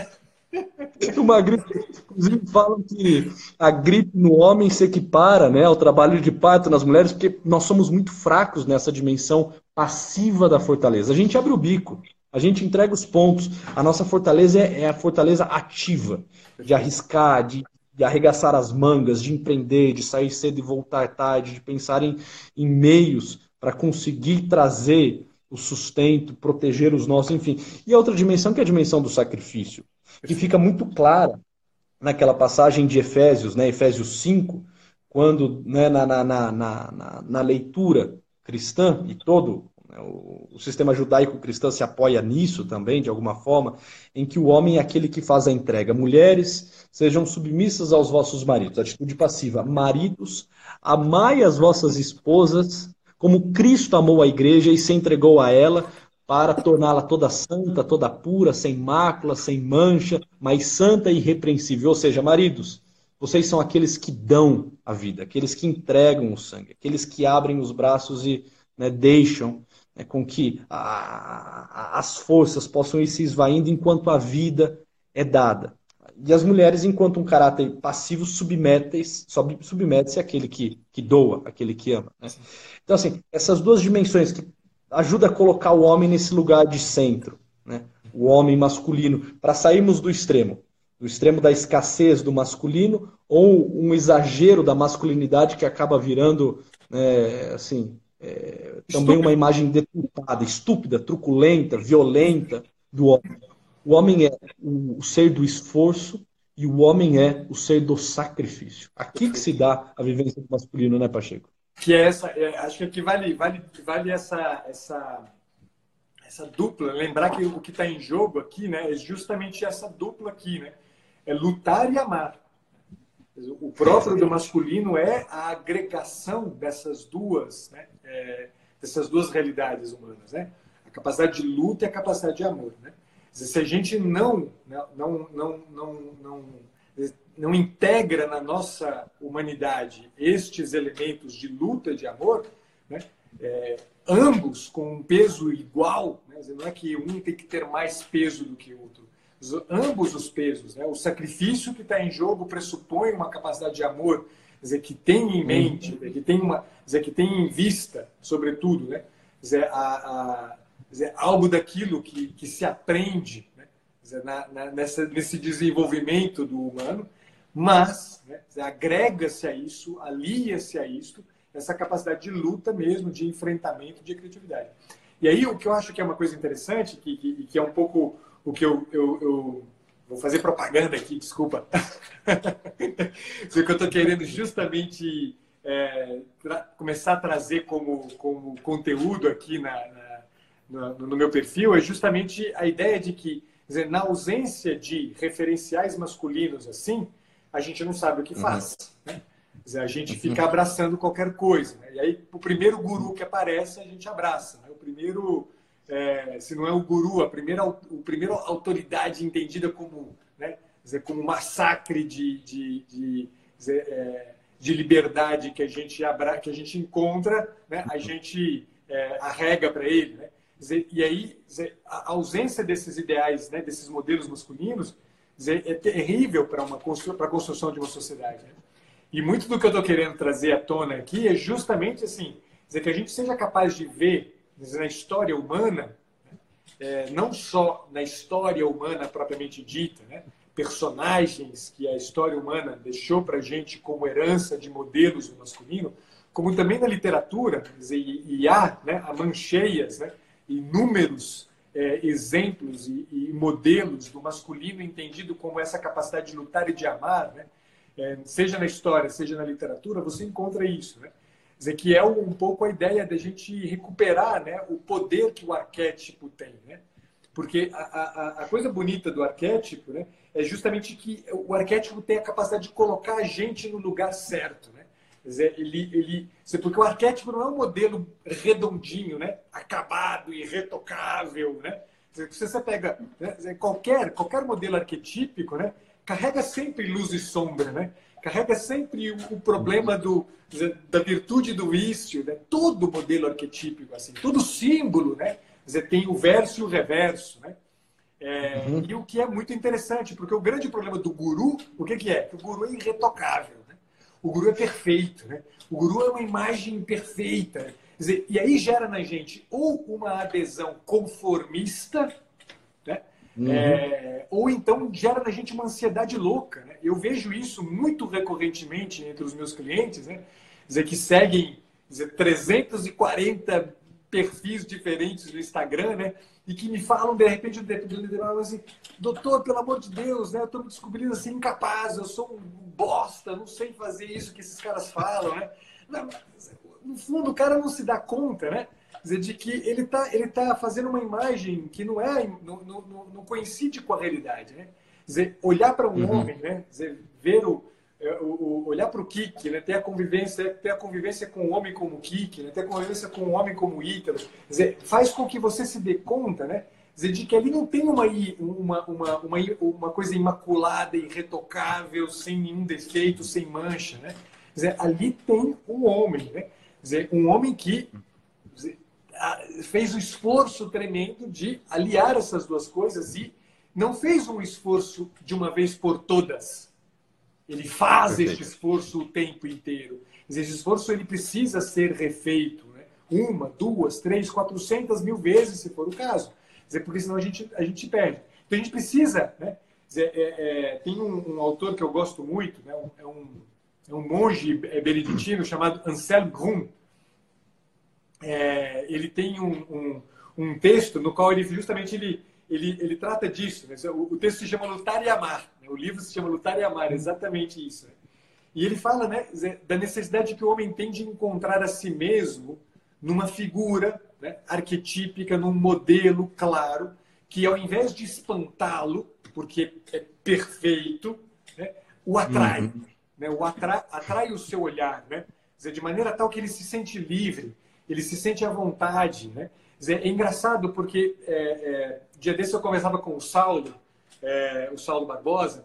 Uma gripe, inclusive falam que a gripe no homem se equipara né, ao trabalho de parto nas mulheres, porque nós somos muito fracos nessa dimensão passiva da fortaleza. A gente abre o bico, a gente entrega os pontos. A nossa fortaleza é, é a fortaleza ativa, de arriscar, de, de, arregaçar as mangas, de empreender, de sair cedo e voltar tarde, de pensar em, em meios para conseguir trazer o sustento, proteger os nossos, enfim. E a outra dimensão que é a dimensão do sacrifício que fica muito clara naquela passagem de Efésios, né, Efésios 5, quando né, na, na, na, na, na leitura cristã, e todo né, o, sistema judaico-cristão se apoia nisso também, de alguma forma, em que o homem é aquele que faz a entrega. Mulheres, sejam submissas aos vossos maridos. Atitude passiva. Maridos, amai as vossas esposas como Cristo amou a igreja e se entregou a ela para torná-la toda santa, toda pura, sem mácula, sem mancha, mas santa e irrepreensível. Ou seja, maridos, vocês são aqueles que dão a vida, aqueles que entregam o sangue, aqueles que abrem os braços e né, deixam né, com que a, a, as forças possam ir se esvaindo enquanto a vida é dada. E as mulheres, enquanto um caráter passivo, submetem-se submete àquele que, que doa, aquele que ama. Né? Então, assim, essas duas dimensões que ajuda a colocar o homem nesse lugar de centro, né? o homem masculino, para sairmos do extremo, do extremo da escassez do masculino ou um exagero da masculinidade que acaba virando, é, assim, é, também uma imagem deturpada, estúpida, truculenta, violenta do homem. O homem é o ser do esforço e o homem é o ser do sacrifício. Aqui que se dá a vivência do masculino, né, Pacheco? Que é essa, é, acho que aqui vale, vale, vale essa, essa, essa dupla. Lembrar que o que está em jogo aqui, né, é justamente essa dupla aqui, né, é lutar e amar. O próprio do masculino é a agregação dessas duas, né, é, dessas duas realidades humanas, né, a capacidade de luta e a capacidade de amor, né. Se a gente não, não, não, não, não não integra na nossa humanidade estes elementos de luta, de amor, né? É, ambos com um peso igual, né? não é que um tem que ter mais peso do que o outro, ambos os pesos, né? o sacrifício que está em jogo pressupõe uma capacidade de amor, dizer, que tem em mente, uhum. que tem uma, dizer, que tem em vista, sobretudo, né? dizer, a, a, dizer, algo daquilo que, que se aprende né? dizer, na, na, nessa, nesse desenvolvimento do humano mas né, agrega-se a isso, alia-se a isso, essa capacidade de luta mesmo, de enfrentamento, de criatividade. E aí o que eu acho que é uma coisa interessante, que, que, que é um pouco o que eu, eu, eu vou fazer propaganda aqui, desculpa. o que eu estou querendo justamente é, começar a trazer como, como conteúdo aqui na, na, no, no, meu perfil é justamente a ideia de que, dizer, na ausência de referenciais masculinos assim, a gente não sabe o que uhum. faz. Né? Dizer, a gente fica abraçando qualquer coisa. Né? E aí, o primeiro guru que aparece, a gente abraça. Né? O primeiro, é, se não é o guru, a primeira, o primeiro autoridade entendida como, né? dizer, como massacre de, de, de, dizer, é, de liberdade que a gente, abra, que a gente encontra, né? a gente é, arrega para ele. Né? Dizer, e aí, dizer, a ausência desses ideais, né? desses modelos masculinos, dizer, é terrível para uma para a construção de uma sociedade. Né? E muito do que eu estou querendo trazer à tona aqui é justamente assim, dizer que a gente seja capaz de ver dizer, na história humana, né? é, não só na história humana propriamente dita, né? personagens que a história humana deixou para a gente como herança de modelos do masculino, como também na literatura, dizer, e, e há, né, há mancheias, né, inúmeros é, exemplos e, e, modelos do masculino entendido como essa capacidade de lutar e de amar, né? É, seja na história, seja na literatura, você encontra isso. Né? Dizer que é um pouco a ideia da gente recuperar né, o poder que o arquétipo tem. Né? Porque a, a, a coisa bonita do arquétipo né, é justamente que o arquétipo tem a capacidade de colocar a gente no lugar certo. Né? Dizer, ele, ele, porque o arquétipo não é um modelo redondinho, né? acabado, irretocável. Né? Se você pega né? qualquer, qualquer modelo arquetípico, né? carrega sempre luz e sombra, né? carrega sempre o, problema do, da virtude do vício. Né? Todo modelo arquetípico, assim, todo símbolo né? dizer, tem o verso e o reverso. Né? É, uhum. E o que é muito interessante, porque o grande problema do guru, o que, que é? Que o guru é irretocável. Né? O guru é perfeito. Né? O guru é uma imagem perfeita. Dizer, e aí gera na gente ou uma adesão conformista, né? Uhum. É, ou então gera na gente uma ansiedade louca. Né? Eu vejo isso muito recorrentemente entre os meus clientes, né? dizer, que seguem dizer, 340 perfis diferentes no Instagram, né? E que me falam, de repente, assim, doutor, pelo amor de Deus, né? Eu estou me descobrindo assim, incapaz, eu sou um bosta, não sei fazer isso que esses caras falam, né? No fundo, o cara não se dá conta, né? dizer, de que ele está ele tá fazendo uma imagem que não é não, não, não coincide com a realidade, né? dizer, olhar para um uhum. homem, né? dizer, ver o, o olhar para o Kik, né? ter a convivência, ter a convivência com o homem como Kik, né? ter a convivência com o homem como Ítalo, faz com que você se dê conta, né? dizer, de que ali não tem uma, uma, uma, uma, uma coisa imaculada, irretocável, sem nenhum defeito, sem mancha, né? dizer, ali tem um homem, né? dizer, um homem que dizer, fez um esforço tremendo de aliar essas duas coisas e não fez um esforço de uma vez por todas, ele faz Perfeito. este esforço o tempo inteiro. Esse esforço ele precisa ser refeito, né? uma, duas, três, quatrocentas mil vezes, se for o caso. Dizer, porque senão a gente, a gente perde. Então a gente precisa, né? Dizer, é, é, tem um, um, autor que eu gosto muito, né? é, um, é um monge beneditino chamado Anselm Grun. É, ele tem um, um, um, texto no qual ele justamente ele, ele, ele trata disso. Né? O, o texto se chama Lutar e Amar. O livro se chama Lutar e Amar, exatamente isso. Né? E ele fala né, da necessidade que o homem tem de encontrar a si mesmo numa figura né, arquetípica, num modelo claro, que ao invés de espantá-lo, porque é perfeito, né, o atrai. Uhum. Né, o atrai, atrai o seu olhar, né? Dizer, de maneira tal que ele se sente livre, ele se sente à vontade. Né? Dizer, é engraçado porque é, é, dia desse eu conversava com o Saulo, é, o Saulo Barbosa,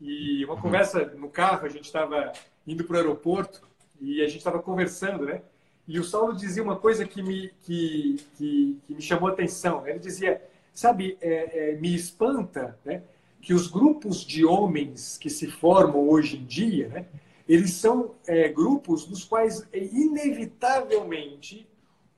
e uma conversa no carro, a gente estava indo para o aeroporto e a gente estava conversando, né? E o Saulo dizia uma coisa que me, que, que, que me chamou a atenção. Ele dizia, sabe, é, é, me espanta né, que os grupos de homens que se formam hoje em dia, né, eles são é, grupos nos quais, é, inevitavelmente,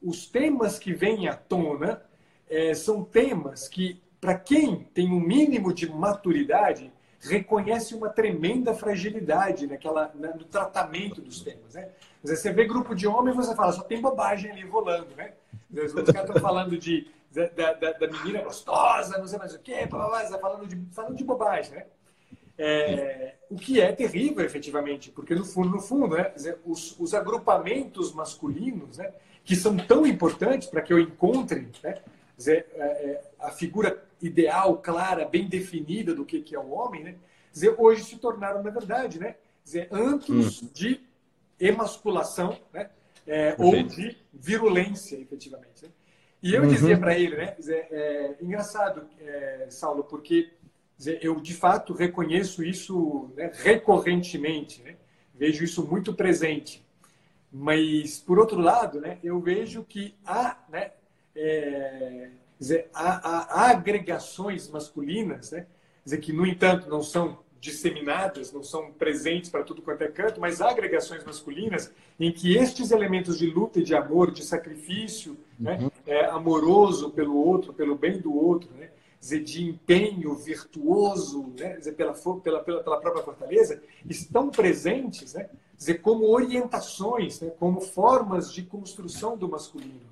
os temas que vêm à tona é, são temas que para quem tem um mínimo de maturidade, reconhece uma tremenda fragilidade naquela, no tratamento dos temas. Né? Você vê grupo de homens você fala, só tem bobagem ali rolando. Né? Os caras estão falando de, da, da, da, menina gostosa, não sei mais o quê, tá falando de, falando de bobagem. Né? É, o que é terrível, efetivamente, porque no fundo, no fundo né, os, os agrupamentos masculinos, né, que são tão importantes para que eu encontre né, dizer, é, é, a figura ideal, clara, bem definida do que, que é o homem, né? Dizer, hoje se tornaram, na verdade, né? Dizer, antros hum. de emasculação, né? É, ou de virulência, efetivamente. Né? E eu uhum. dizia para ele, né? Dizer, é, engraçado, é, Saulo, porque dizer, eu de fato reconheço isso né, recorrentemente, né? vejo isso muito presente. Mas, por outro lado, né, eu vejo que há né, é, dizer, há, há, agregações masculinas, né? dizer, que, no entanto, não são disseminadas, não são presentes para tudo quanto é canto, mas há agregações masculinas em que estes elementos de luta e de amor, de sacrifício né? uhum. né? é, amoroso pelo outro, pelo bem do outro, né? dizer, de empenho virtuoso né? dizer, pela, pela, pela, pela própria fortaleza, estão presentes né? Dizer, como orientações, né? como formas de construção do masculino.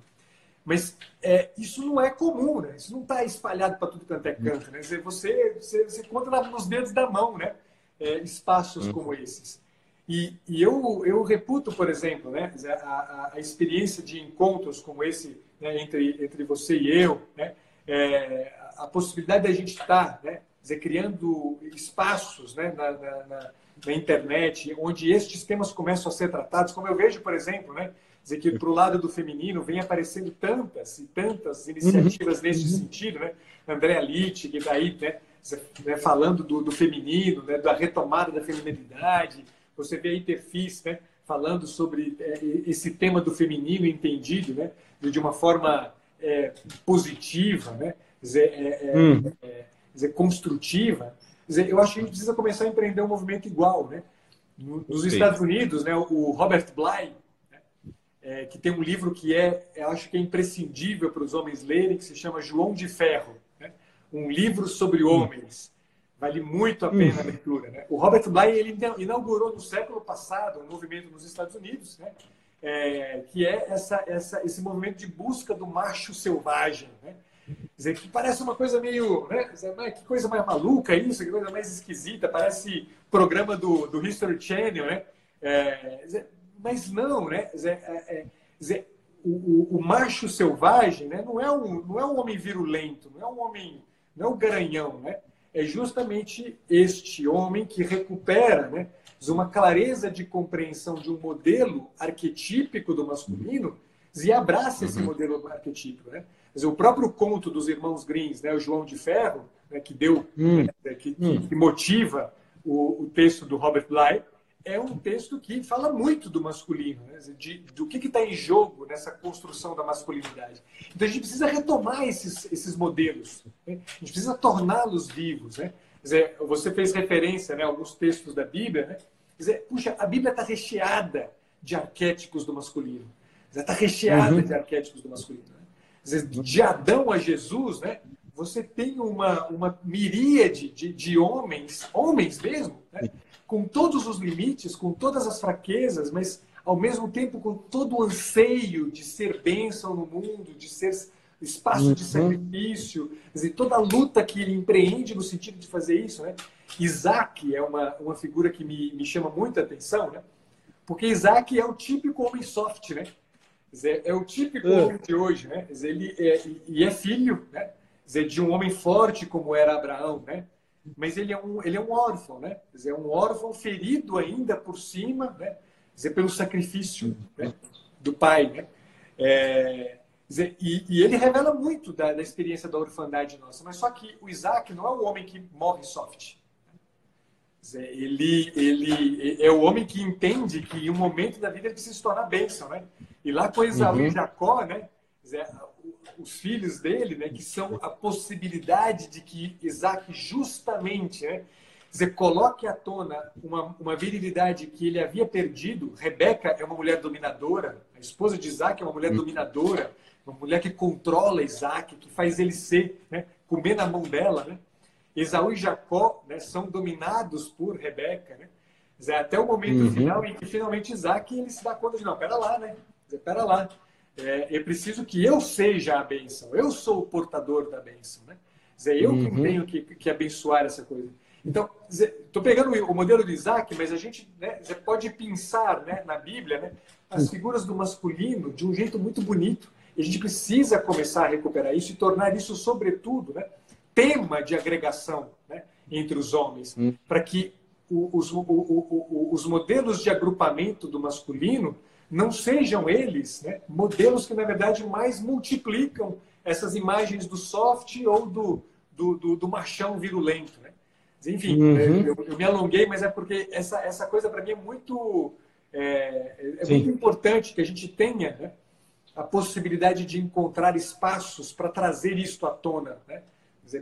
Mas é, isso não é comum, né? Isso não está espalhado para tudo quanto é canto, né? Você, você, você conta nos dedos da mão, né? É, espaços uhum. como esses. E, e, eu, eu reputo, por exemplo, né, a, a, a experiência de encontros como esse né, entre, entre você e eu, né, é, a possibilidade da gente estar né, dizer, criando espaços né, na, na, na, na, internet onde estes temas começam a ser tratados, como eu vejo, por exemplo, né, dizer que para o lado do feminino vem aparecendo tantas e tantas iniciativas uhum. nesse uhum. sentido, né? André Litt, que está aí, né, né, falando do, do, feminino, né, da retomada da feminilidade. Você vê aí perfis, né, falando sobre é, esse tema do feminino entendido, né, de uma forma é, positiva, né? Dizer, é, é, hum. é dizer, construtiva, dizer, eu acho que a gente precisa começar a empreender um movimento igual. Né? Nos Estados Unidos, né, o Robert Bly, né, é, que tem um livro que é, eu acho que é imprescindível para os homens lerem, que se chama João de Ferro, né? um livro sobre hum. homens. Vale muito a pena a leitura. Né? O Robert Bly ele inaugurou no século passado um movimento nos Estados Unidos, né? É, que é essa, essa, esse movimento de busca do macho selvagem. Né? Dizer, que parece uma coisa meio. Né? Que coisa mais maluca isso, que coisa mais esquisita, parece programa do, do History Channel, né? É, mas não, né? É, é, o, o, o, macho selvagem né? não, é um, não é um homem virulento, não é um homem. não é um garanhão, né? é justamente este homem que recupera né, uma clareza de compreensão de um modelo arquetípico do masculino e abraça esse uhum. modelo arquetípico. Né? Dizer, o próprio conto dos irmãos Greens, né, o João de Ferro, né, que deu, hum. né, que, hum. que, motiva o, o texto do Robert Bly, é um texto que fala muito do masculino, né? de, do que está em jogo nessa construção da masculinidade. Então a gente precisa retomar esses, esses modelos, né? a gente precisa torná-los vivos. Né? Dizer, você fez referência né, a alguns textos da Bíblia. Né? Dizer, puxa, a Bíblia está recheada de arquétipos do masculino. Está recheada uhum. de arquétipos do masculino. Dizer, de Adão a Jesus, né? você tem uma, uma miríade de, de homens, homens mesmo, né? com todos os limites, com todas as fraquezas, mas ao mesmo tempo com todo o anseio de ser bênção no mundo, de ser espaço de uhum. sacrifício, dizer, toda a luta que ele empreende no sentido de fazer isso. Né? Isaac é uma, uma figura que me, me chama muita atenção, né? porque Isaac é o típico homem soft, né? Dizer, é o típico uh. homem de hoje, né? Dizer, ele é, e é filho né? Dizer, de um homem forte como era Abraão, né? mas ele é um, ele é um órfão, né? Dizer, é um órfão ferido ainda por cima, né? Dizer, pelo sacrifício né? do pai, né? É, dizer, e, e, ele revela muito da, da, experiência da orfandade nossa, mas só que o Isaac não é um homem que morre soft. Dizer, ele, ele é o homem que entende que em um momento da vida ele precisa se tornar bênção, né? E lá com Esaú uhum. e Jacó, né? Os filhos dele, né, que são a possibilidade de que Isaac justamente, né, dizer, coloque à tona uma, uma virilidade que ele havia perdido. Rebeca é uma mulher dominadora, a esposa de Isaac é uma mulher dominadora, uma mulher que controla Isaac, que faz ele ser, né, comer na mão dela, né? Esaú e Jacó né, são dominados por Rebeca, né? Dizer, até o momento uhum. final em que finalmente Isaac ele se dá conta de não, pera lá, né? Dizer, pera lá, é, é preciso que eu seja a bênção. Eu sou o portador da bênção, né? Dizer, eu uhum. que tenho que, que abençoar essa coisa. Então, estou pegando o modelo de Isaac, mas a gente né, pode pensar né, na Bíblia né, as figuras do masculino de um jeito muito bonito. E a gente precisa começar a recuperar isso e tornar isso, sobretudo, né, tema de agregação né, entre os homens, uhum. para que os, os modelos de agrupamento do masculino não sejam eles né, modelos que, na verdade, mais multiplicam essas imagens do soft ou do, do, do, do machão virulento. Né? Enfim, uhum. eu, eu, me alonguei, mas é porque essa, essa coisa para mim é muito, é, é muito importante que a gente tenha né, a possibilidade de encontrar espaços para trazer isto à tona, né?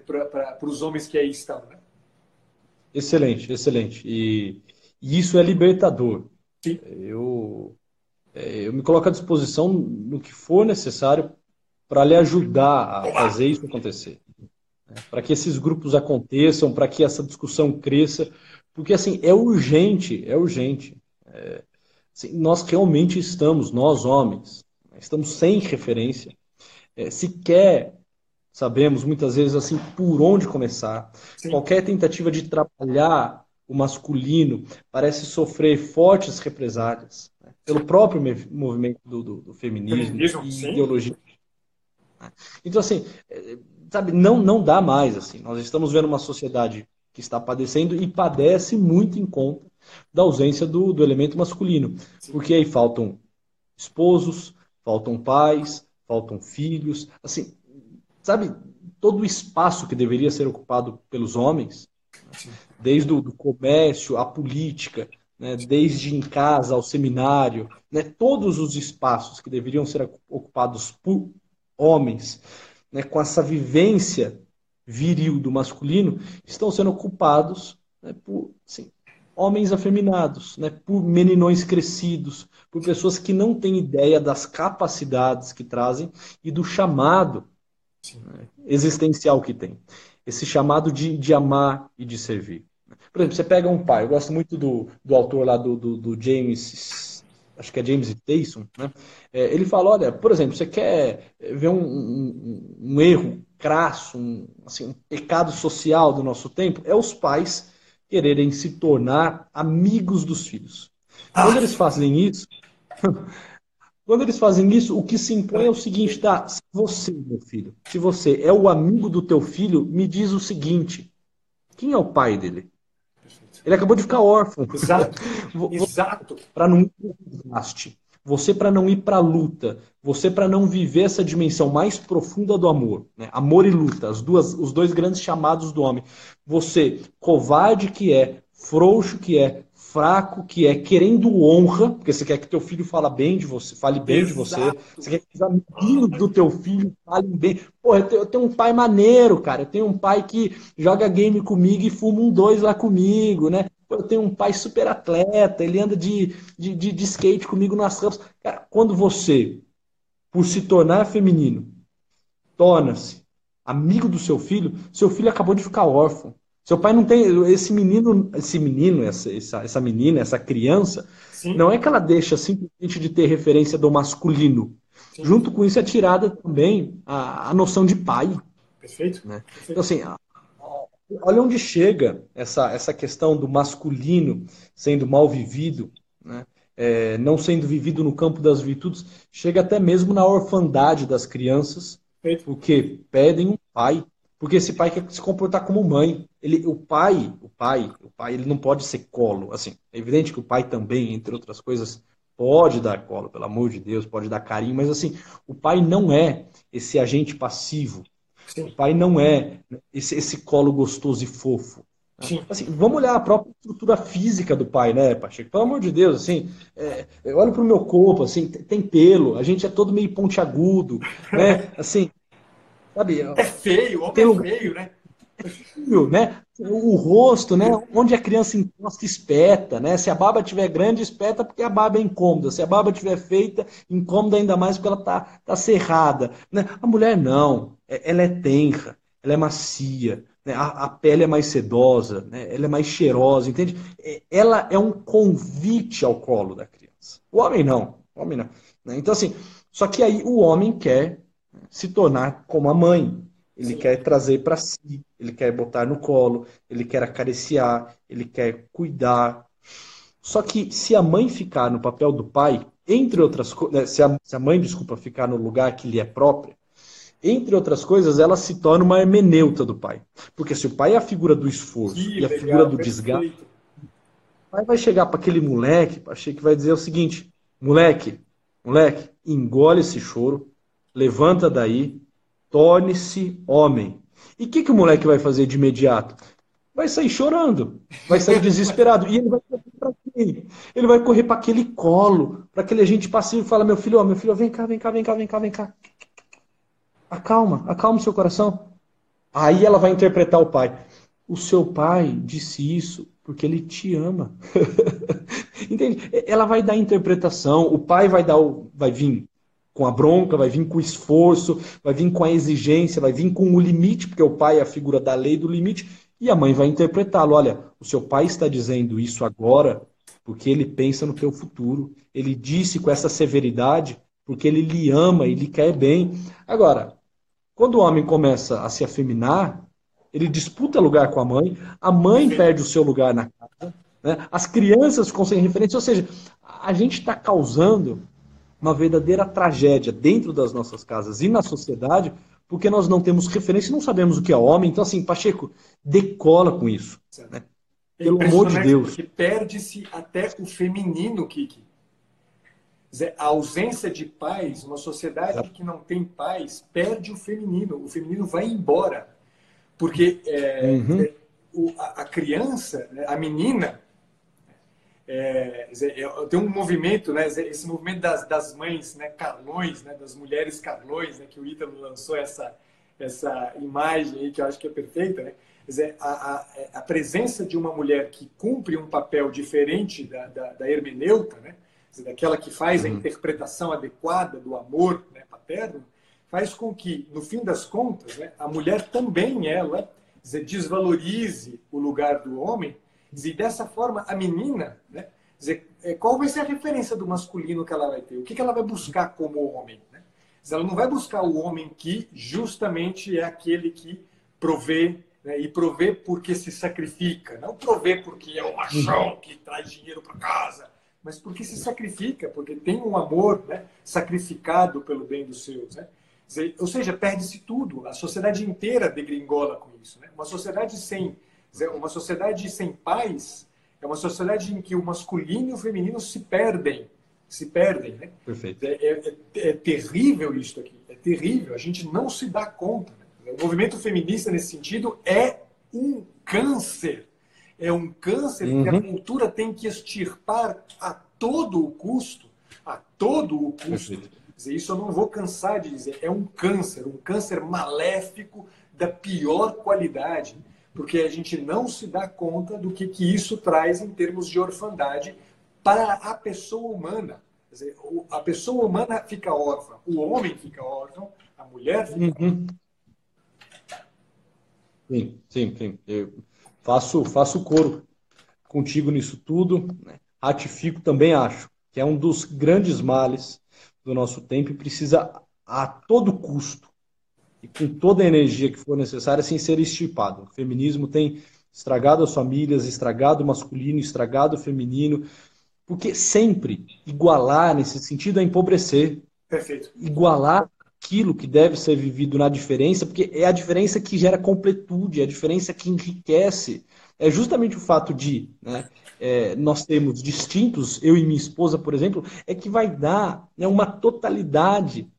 para os homens que aí estão. Né? Excelente, excelente. E, e isso é libertador. Sim. Eu é, eu me coloco à disposição no que for necessário para lhe ajudar a fazer isso acontecer. Né? Para que esses grupos aconteçam, para que essa discussão cresça, porque assim, é urgente, é urgente. É, assim, nós realmente estamos, nós homens, estamos sem referência. É, sequer sabemos muitas vezes assim por onde começar. Sim. Qualquer tentativa de trabalhar o masculino parece sofrer fortes represálias pelo próprio movimento do, do, do feminismo, feminismo, e sim. ideologia. Então, assim, é, sabe, não, não dá mais. assim. Nós estamos vendo uma sociedade que está padecendo e padece muito em conta da ausência do, do elemento masculino. Sim. Porque aí faltam esposos, faltam pais, faltam filhos. Assim, sabe, todo o espaço que deveria ser ocupado pelos homens, Sim. desde o comércio, a política, né, desde em casa ao seminário, né, todos os espaços que deveriam ser ocupados por homens, né, com essa vivência viril do masculino estão sendo ocupados né, por assim, homens afeminados, né, por meninões crescidos, por pessoas que não têm ideia das capacidades que trazem e do chamado né, existencial que tem. Esse chamado de, de amar e de servir. Por exemplo, você pega um pai, eu gosto muito do, do autor lá do, do, do James, acho que é James Tyson, né? É, ele fala, olha, por exemplo, você quer ver um, um, um erro crasso, um, assim, um pecado social do nosso tempo, é os pais quererem se tornar amigos dos filhos. Quando ah. eles fazem isso, quando eles fazem isso, o que se impõe é o seguinte, tá? Se você, meu filho, se você é o amigo do teu filho, me diz o seguinte: quem é o pai dele? Ele acabou de ficar órfão. Exato. Exato. Para não desgaste. Você para não ir para a luta, você para não viver essa dimensão mais profunda do amor, né? amor e luta, as duas, os dois grandes chamados do homem. Você, covarde que é, frouxo que é, fraco que é, querendo honra, porque você quer que teu filho fale bem de você, fale bem Exato. de você, você quer que os amiguinhos do teu filho falem bem. Pô, eu tenho, eu tenho, um pai maneiro, cara. Eu tenho um pai que joga game comigo e fuma um dois lá comigo, né? Eu tenho um pai super atleta, ele anda de, de, de, de skate comigo nas rampas. Cara, quando você, por se tornar feminino, torna-se amigo do seu filho, seu filho acabou de ficar órfão. Seu pai não tem. Esse menino, esse menino, essa, essa, essa menina, essa criança, Sim. não é que ela deixa simplesmente de ter referência do masculino. Sim. Junto com isso é tirada também a, a noção de pai. Perfeito. Né? Perfeito. Então, assim, olha onde chega essa, essa questão do masculino sendo mal vivido, né? É, não sendo vivido no campo das virtudes, chega até mesmo na orfandade das crianças, Perfeito. porque pedem um pai porque esse pai quer se comportar como mãe. Ele, o pai, o pai, o pai, ele não pode ser colo. Assim, é evidente que o pai também, entre outras coisas, pode dar colo, pelo amor de Deus, pode dar carinho, mas assim, o pai não é esse agente passivo. Sim. O pai não é esse, esse colo gostoso e fofo. Sim. Assim, vamos olhar a própria estrutura física do pai, né, Pacheco? Pelo amor de Deus, assim, é, eu olho pro meu corpo, assim, tem pelo, a gente é todo meio pontiagudo, né? Assim, Sabe? É feio, o homem é feio, né? Feio, né? O rosto, né? Onde a criança encosta, espeta, né? Se a barba tiver grande, espeta porque a barba é incômoda. Se a barba tiver feita, incômoda ainda mais porque ela tá, tá cerrada. Né? A mulher não. É, ela é tenra, ela é macia, né? a, a, pele é mais sedosa, né? ela é mais cheirosa, entende? É, ela é um convite ao colo da criança. O homem não. O homem não. Né? Então, assim, só que aí o homem quer se tornar como a mãe. Ele Sim. quer trazer para si, ele quer botar no colo, ele quer acariciar, ele quer cuidar. Só que se a mãe ficar no papel do pai, entre outras coisas, né, se, se a, mãe, desculpa, ficar no lugar que lhe é próprio, entre outras coisas, ela se torna uma hermeneuta do pai. Porque se o pai é a figura do esforço que e a legal, figura do desgaste, o pai vai chegar para aquele moleque, achei que vai dizer o seguinte: moleque, moleque, engole esse choro, levanta daí, torne-se homem. E o que, que o moleque vai fazer de imediato? Vai sair chorando, vai sair desesperado. E ele vai correr para quem? Ele vai correr para aquele colo, para aquele agente passivo e fala: Meu filho, ó, meu filho, vem cá, vem cá, vem cá, vem cá, vem cá. Acalma, acalma o seu coração. Aí ela vai interpretar o pai. O seu pai disse isso porque ele te ama. Entende? Ela vai dar interpretação, o pai vai dar vai vir com a bronca, vai vir com o esforço, vai vir com a exigência, vai vir com o limite, porque o pai é a figura da lei do limite, e a mãe vai interpretá-lo. Olha, o seu pai está dizendo isso agora porque ele pensa no teu futuro. Ele disse com essa severidade porque ele lhe ama e lhe quer bem. Agora, quando o homem começa a se afeminar, ele disputa lugar com a mãe, a mãe perde o seu lugar na casa, né? as crianças ficam sem referência, ou seja, a gente está causando uma verdadeira tragédia dentro das nossas casas e na sociedade, porque nós não temos referência e não sabemos o que é homem. Então, assim, Pacheco, decola com isso. Né? Pelo amor de Deus. Que perde-se até o feminino, Kiki. A ausência de pais, uma sociedade Exato. que não tem pais, perde o feminino. O feminino vai embora. Porque é, uhum. é, o, a, a criança, né, a menina, é, tem um movimento, né, esse movimento das, das mães né, Carlões, né, das mulheres Carlões, né, que o Ítalo lançou essa, essa imagem aí que eu acho que é perfeita, né? Dizer, a, a, a presença de uma mulher que cumpre um papel diferente da, da, da hermeneuta, né? Dizer, daquela que faz a uhum. interpretação adequada do amor né, paterno, faz com que, no fim das contas, né, a mulher também ela dizer, desvalorize o lugar do homem e dessa forma a menina, né, dizer, é, qual vai ser a referência do masculino que ela vai ter? O que, que ela vai buscar como homem? Né? Ela não vai buscar o homem que justamente é aquele que provê né, e provê porque se sacrifica, não provê porque é o machão que traz dinheiro para casa, mas porque se sacrifica, porque tem um amor né, sacrificado pelo bem dos seus. Né? Ou seja, perde-se tudo. A sociedade inteira degringola com isso. Né? Uma sociedade sem uma sociedade sem paz é uma sociedade em que o masculino e o feminino se perdem. Se perdem, né? Perfeito. É, é, é, terrível isso aqui. É terrível. A gente não se dá conta. Né? O movimento feminista, nesse sentido, é um câncer. É um câncer uhum. que a uhum. cultura tem que extirpar a todo o custo. A todo o custo. Perfeito dizer, isso eu não vou cansar de dizer, é um câncer, um câncer maléfico da pior qualidade, porque a gente não se dá conta do que, que isso traz em termos de orfandade para a pessoa humana. Quer dizer, a pessoa humana fica órfã, o homem fica órfão, a mulher fica uhum. Sim, sim, sim. Eu faço, faço coro contigo nisso tudo. Né? Ratifico também acho que é um dos grandes males do nosso tempo e precisa a todo custo e com toda a energia que for necessária sem ser estipado. O feminismo tem estragado as famílias, estragado o masculino, estragado o feminino, porque sempre igualar nesse sentido é empobrecer. Perfeito. Igualar aquilo que deve ser vivido na diferença, porque é a diferença que gera completude, é a diferença que enriquece. É justamente o fato de né, é, nós temos distintos, eu e minha esposa, por exemplo, é que vai dar né, uma totalidade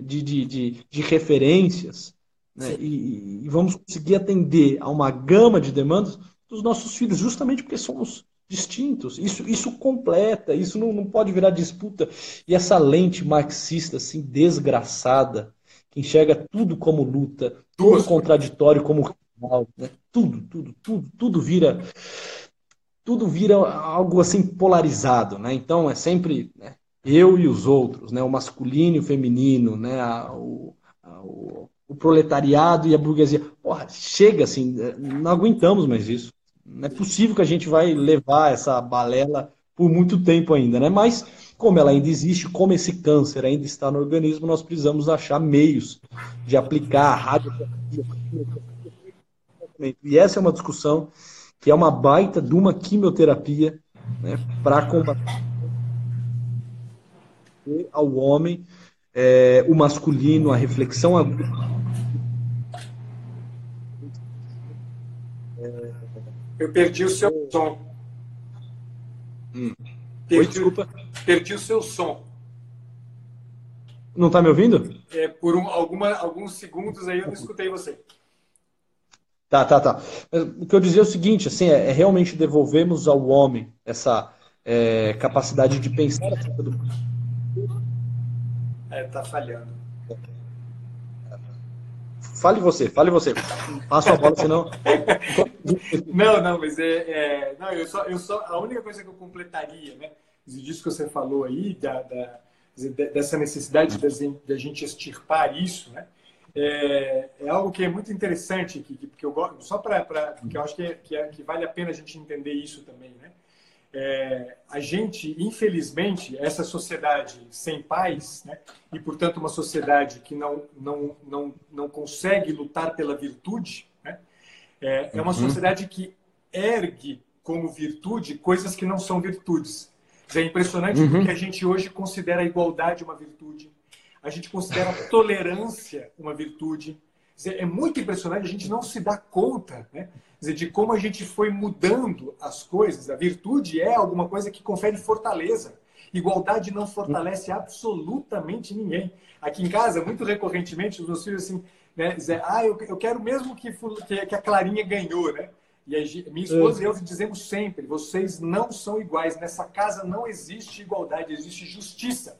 de, de, de, de referências né, e, e, vamos conseguir atender a uma gama de demandas dos nossos filhos, justamente porque somos distintos. Isso, isso completa, isso não, não pode virar disputa. E essa lente marxista, assim, desgraçada, que enxerga tudo como luta, tudo contraditório como rival, né? tudo, tudo, tudo, tudo vira tudo vira algo assim polarizado, né? Então é sempre né, eu e os outros, né? O masculino e o feminino, né? A, o, a, o, o, proletariado e a burguesia. Porra, chega assim, não aguentamos mais isso. Não é possível que a gente vai levar essa balela por muito tempo ainda, né? Mas como ela ainda existe, como esse câncer ainda está no organismo, nós precisamos achar meios de aplicar a radioterapia. E essa é uma discussão que é uma baita de uma quimioterapia né, para combater ao homem é, o masculino, a reflexão aguda. Eu perdi o seu som. Hum. Perdi, Oi, desculpa. Perdi o seu som. Não está me ouvindo? É, por um, alguma, alguns segundos aí eu não escutei você. Tá, tá, tá. O que eu dizia é o seguinte, assim, é, é realmente devolvermos ao homem essa é, capacidade de pensar acerca do. É, tá falhando. Fale você, fale você. Passa a bola, senão. não, não, mas é. é, não, eu só, eu só. A única coisa que eu completaria, né? Disso que você falou aí, da, da dessa necessidade da gente extirpar isso, né? é, é, algo que é muito interessante, que, que, que eu gosto, só para que eu acho que, é, que, é, que, vale a pena a gente entender isso também, né? É, a gente, infelizmente, essa sociedade sem paz, né, e portanto uma sociedade que não, não, não, não consegue lutar pela virtude, né, é, é uma uhum. sociedade que ergue como virtude coisas que não são virtudes. É impressionante uhum. porque a gente hoje considera a igualdade uma virtude, a gente considera a tolerância uma virtude. É muito impressionante, a gente não se dá conta né? Dizer, de como a gente foi mudando as coisas. A virtude é alguma coisa que confere fortaleza. Igualdade não fortalece absolutamente ninguém. Aqui em casa, muito recorrentemente, os meus filhos assim, né, dizer, ah, eu, eu quero mesmo que, que a Clarinha ganhou, né? E a, minha esposa e eu dizemos sempre: vocês não são iguais. Nessa casa não existe igualdade, existe justiça.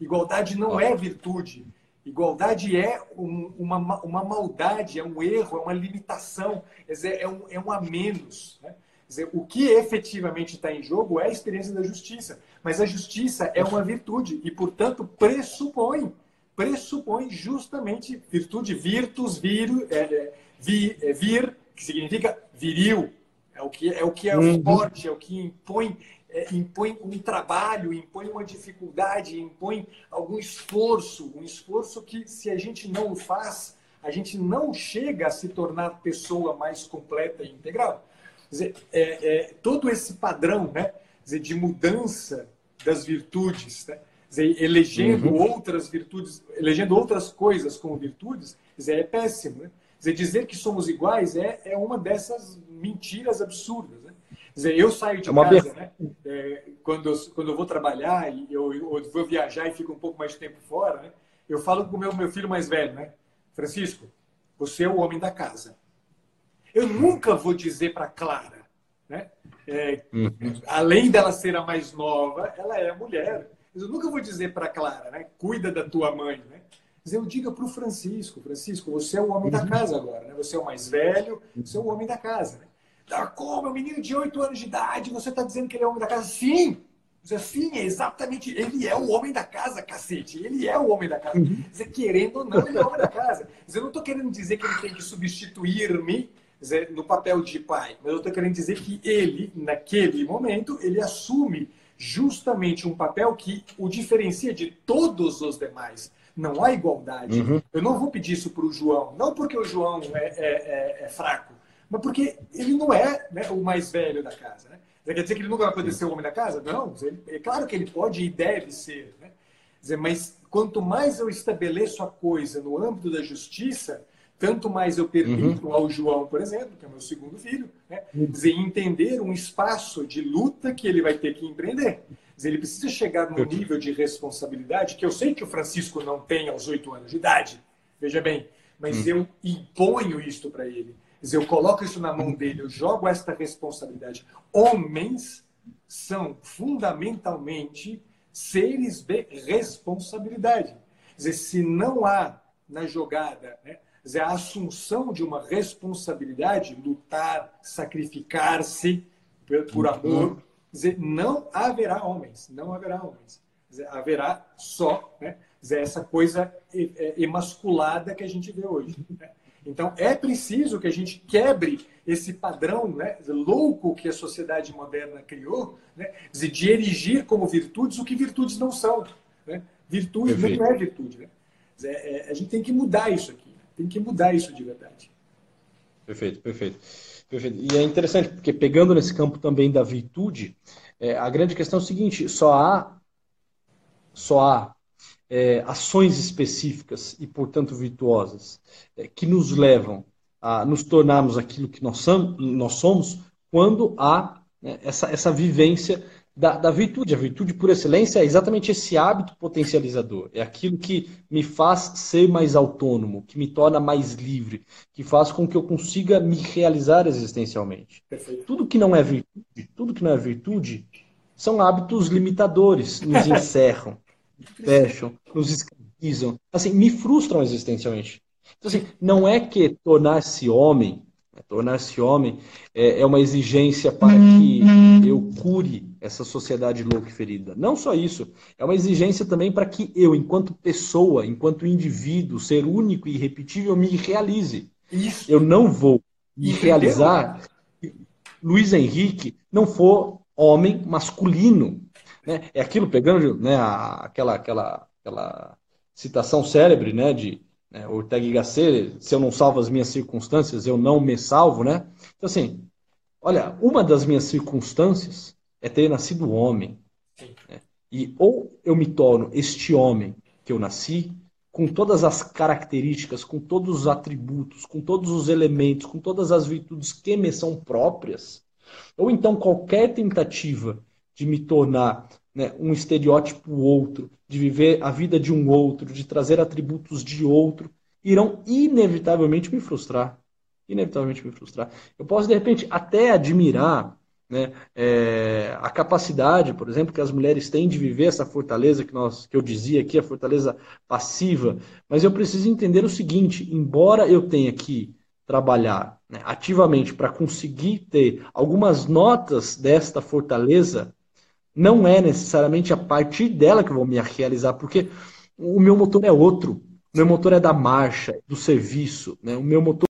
Igualdade não é virtude. Igualdade é um, uma, uma maldade, é um erro, é uma limitação, é um, é um a menos. Né? Dizer, o que efetivamente está em jogo é a experiência da justiça. Mas a justiça é uma virtude e, portanto, pressupõe, pressupõe justamente virtude, virtus, vir, é, é, vir, é, vir, que significa viril. É o que é, o que é uhum. forte, é o que impõe é, impõe um trabalho, impõe uma dificuldade, impõe algum esforço, um esforço que, se a gente não o faz, a gente não chega a se tornar pessoa mais completa e integral. Quer dizer, é, é, todo esse padrão né, dizer, de mudança das virtudes, né, dizer, elegendo uhum. outras virtudes, elegendo outras coisas como virtudes, dizer, é péssimo. Né? Dizer, dizer que somos iguais é, é uma dessas mentiras absurdas. Dizer, eu saio de é casa, né? É, quando, eu, quando eu vou trabalhar e eu, eu, vou viajar e fico um pouco mais de tempo fora, né? Eu falo com o meu, meu filho mais velho, né? Francisco, você é o homem da casa. Eu nunca vou dizer para Clara, né? É, uhum. Além dela ser a mais nova, ela é a mulher. Eu nunca vou dizer para Clara, né? Cuida da tua mãe, né? Mas eu diga para o Francisco, Francisco, você é o homem da uhum. casa agora, né? Você é o mais velho, você é o homem da casa, né? Ah, como? É um menino de 8 anos de idade, você está dizendo que ele é o homem da casa? Sim! Sim, é exatamente. Ele é o homem da casa, cacete. Ele é o homem da casa. Uhum. Dizer, querendo ou não, ele é o homem da casa. Dizer, eu não estou querendo dizer que ele tem que substituir-me no papel de pai, mas eu estou querendo dizer que ele, naquele momento, ele assume justamente um papel que o diferencia de todos os demais. Não há igualdade. Uhum. Eu não vou pedir isso para o João, não porque o João é, é, é, é fraco, mas porque ele não é né, o mais velho da casa. Né? Quer dizer que ele nunca vai poder ser o homem da casa? Não, ele, é claro que ele pode e deve ser. Né? Dizer, mas quanto mais eu estabeleço a coisa no âmbito da justiça, tanto mais eu permito uhum. ao João, por exemplo, que é meu segundo filho, né, dizer, entender um espaço de luta que ele vai ter que empreender. Dizer, ele precisa chegar num nível de responsabilidade que eu sei que o Francisco não tem aos oito anos de idade, veja bem, mas uhum. eu imponho isto para ele dizer, eu coloco isso na mão dele, eu jogo esta responsabilidade. Homens são fundamentalmente seres de responsabilidade. Quer dizer, se não há na jogada né, dizer, a assunção de uma responsabilidade, lutar, sacrificar-se por amor, dizer, não haverá homens, não haverá homens. Dizer, haverá só né, dizer, essa coisa emasculada que a gente vê hoje. Né? Então, é preciso que a gente quebre esse padrão né, louco que a sociedade moderna criou, né, de erigir como virtudes o que virtudes não são. Né? Virtude não é virtude. Né? É, é, a gente tem que mudar isso aqui. Né? Tem que mudar isso de verdade. Perfeito, perfeito. perfeito. E é interessante, porque pegando nesse campo também da virtude, é, a grande questão é o seguinte: só há, só há é, ações específicas e, portanto, virtuosas, é, que nos levam a nos tornarmos aquilo que nós, somos, nós somos quando há né, essa, essa vivência da, da, virtude. A virtude, por excelência, é exatamente esse hábito potencializador. É aquilo que me faz ser mais autônomo, que me torna mais livre, que faz com que eu consiga me realizar existencialmente. Perfeito. Tudo que não é virtude, tudo que não é virtude, são hábitos limitadores, nos encerram fecham, nos escravizam, assim, me frustram existencialmente. Então, assim, não é que tornar-se homem, né, tornar-se homem é, é, uma exigência para que eu cure essa sociedade louca e ferida. Não só isso, é uma exigência também para que eu, enquanto pessoa, enquanto indivíduo, ser único e irrepetível, me realize. Isso. Eu não vou me realizar Luiz Henrique não for homem masculino né? É aquilo pegando né, a, aquela, aquela, aquela citação célebre né, de né, Ortega y Gasset, se eu não salvo as minhas circunstâncias, eu não me salvo, né? Então, assim, olha, uma das minhas circunstâncias é ter nascido homem. Né? E ou eu me torno este homem que eu nasci, com todas as características, com todos os atributos, com todos os elementos, com todas as virtudes que me são próprias, ou então qualquer tentativa de me tornar né, um estereótipo outro, de viver a vida de um outro, de trazer atributos de outro, irão inevitavelmente me frustrar. Inevitavelmente me frustrar. Eu posso, de repente, até admirar né, é, a capacidade, por exemplo, que as mulheres têm de viver essa fortaleza que, nós, que eu dizia aqui, a fortaleza passiva, mas eu preciso entender o seguinte: embora eu tenha que trabalhar né, ativamente para conseguir ter algumas notas desta fortaleza, não é necessariamente a partir dela que eu vou me realizar, porque o meu motor é outro. Meu motor é da marcha, do serviço. Né? O meu motor